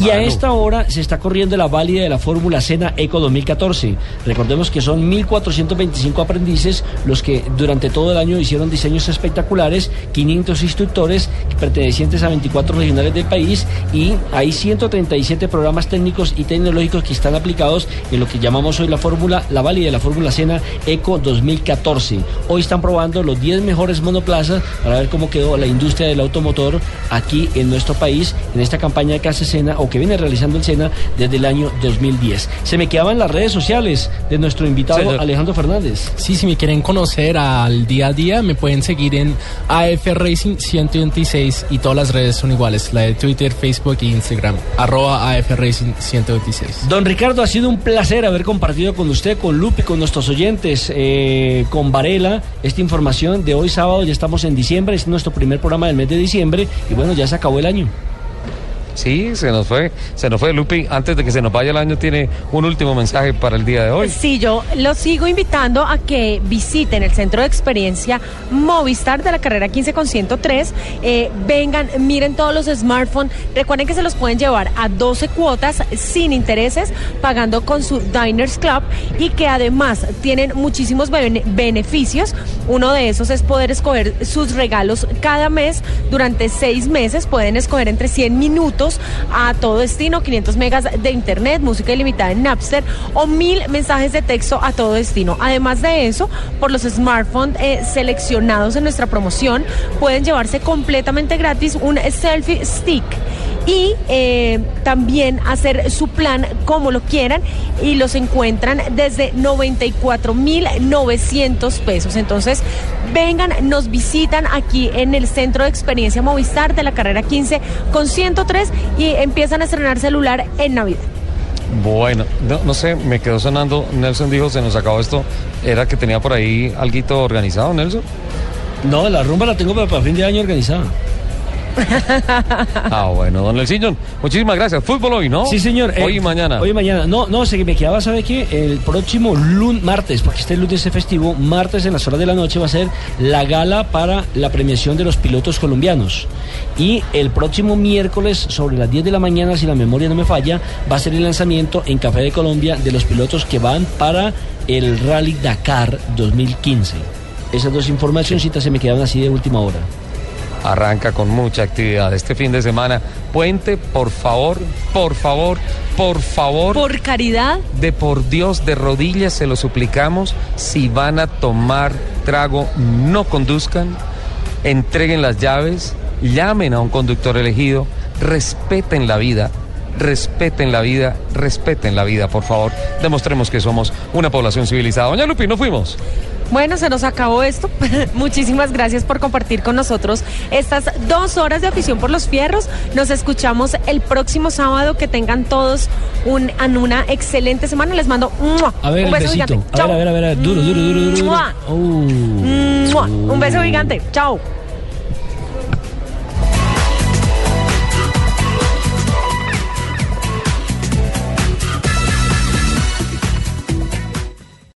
Y a esta hora se está corriendo la válida de la Fórmula Sena Eco 2014. Recordemos que son 1.425 aprendices los que durante todo el año hicieron diseños espectaculares, 500 instructores pertenecientes a 24 regionales del país y hay 137 programas técnicos y tecnológicos que están aplicados en lo que llamamos hoy la fórmula, la válida de la Fórmula Sena Eco 2014. Hoy están probando los 10 mejores monoplazas para ver cómo quedó la industria del automotor aquí en nuestro país en esta campaña que hace Sena o que viene realizando el Sena desde el año 2010. Se me quedaban las redes sociales de nuestro invitado Señor. Alejandro Fernández. Sí, si me quieren conocer al día a día, me pueden seguir en AF Racing 126 y todas las redes son iguales, la de Twitter, Facebook Instagram, arroba AF Racing 126. Don Ricardo, ha sido un placer haber compartido con usted, con Lupi, con nuestros oyentes, eh, con Varela, esta información de hoy sábado. Ya estamos en diciembre, es nuestro primer programa del mes de diciembre y bueno, ya se acabó el año. Sí, se nos fue, se nos fue Lupi. Antes de que se nos vaya el año, tiene un último mensaje para el día de hoy. Sí, yo los sigo invitando a que visiten el centro de experiencia Movistar de la carrera 15 con 103. Eh, vengan, miren todos los smartphones. Recuerden que se los pueden llevar a 12 cuotas sin intereses, pagando con su Diners Club y que además tienen muchísimos bene- beneficios. Uno de esos es poder escoger sus regalos cada mes durante seis meses. Pueden escoger entre 100 minutos a todo destino, 500 megas de internet, música ilimitada en Napster o mil mensajes de texto a todo destino. Además de eso, por los smartphones eh, seleccionados en nuestra promoción, pueden llevarse completamente gratis un selfie stick y eh, también hacer su plan como lo quieran y los encuentran desde 94.900 pesos. Entonces, vengan, nos visitan aquí en el Centro de Experiencia Movistar de la carrera 15 con 103 y empiezan a estrenar celular en Navidad. Bueno, no, no sé, me quedó sonando. Nelson dijo, se nos acabó esto. ¿Era que tenía por ahí algo organizado, Nelson? No, la rumba la tengo para, para fin de año organizada. Ah, bueno, don Nelson, muchísimas gracias. Fútbol hoy, ¿no? Sí, señor. Hoy Eh, y mañana. Hoy y mañana. No, no, sé que me quedaba, ¿sabe qué? El próximo lunes, martes, porque este lunes es festivo, martes en las horas de la noche va a ser la gala para la premiación de los pilotos colombianos. Y el próximo miércoles, sobre las 10 de la mañana, si la memoria no me falla, va a ser el lanzamiento en Café de Colombia de los pilotos que van para el Rally Dakar 2015. Esas dos informacioncitas se me quedaban así de última hora. Arranca con mucha actividad este fin de semana. Puente, por favor, por favor, por favor. Por caridad. De por Dios, de rodillas se lo suplicamos. Si van a tomar trago, no conduzcan. Entreguen las llaves. Llamen a un conductor elegido. Respeten la vida. Respeten la vida, respeten la vida, por favor. Demostremos que somos una población civilizada. Doña Lupi, nos fuimos. Bueno, se nos acabó esto. Muchísimas gracias por compartir con nosotros estas dos horas de afición por los fierros. Nos escuchamos el próximo sábado. Que tengan todos un, una excelente semana. Les mando ¡mua! A ver, un beso besito. gigante. A ver, a ver, a ver, duro, duro, duro, duro. Uh. ¡Mua! Un beso gigante. Chao.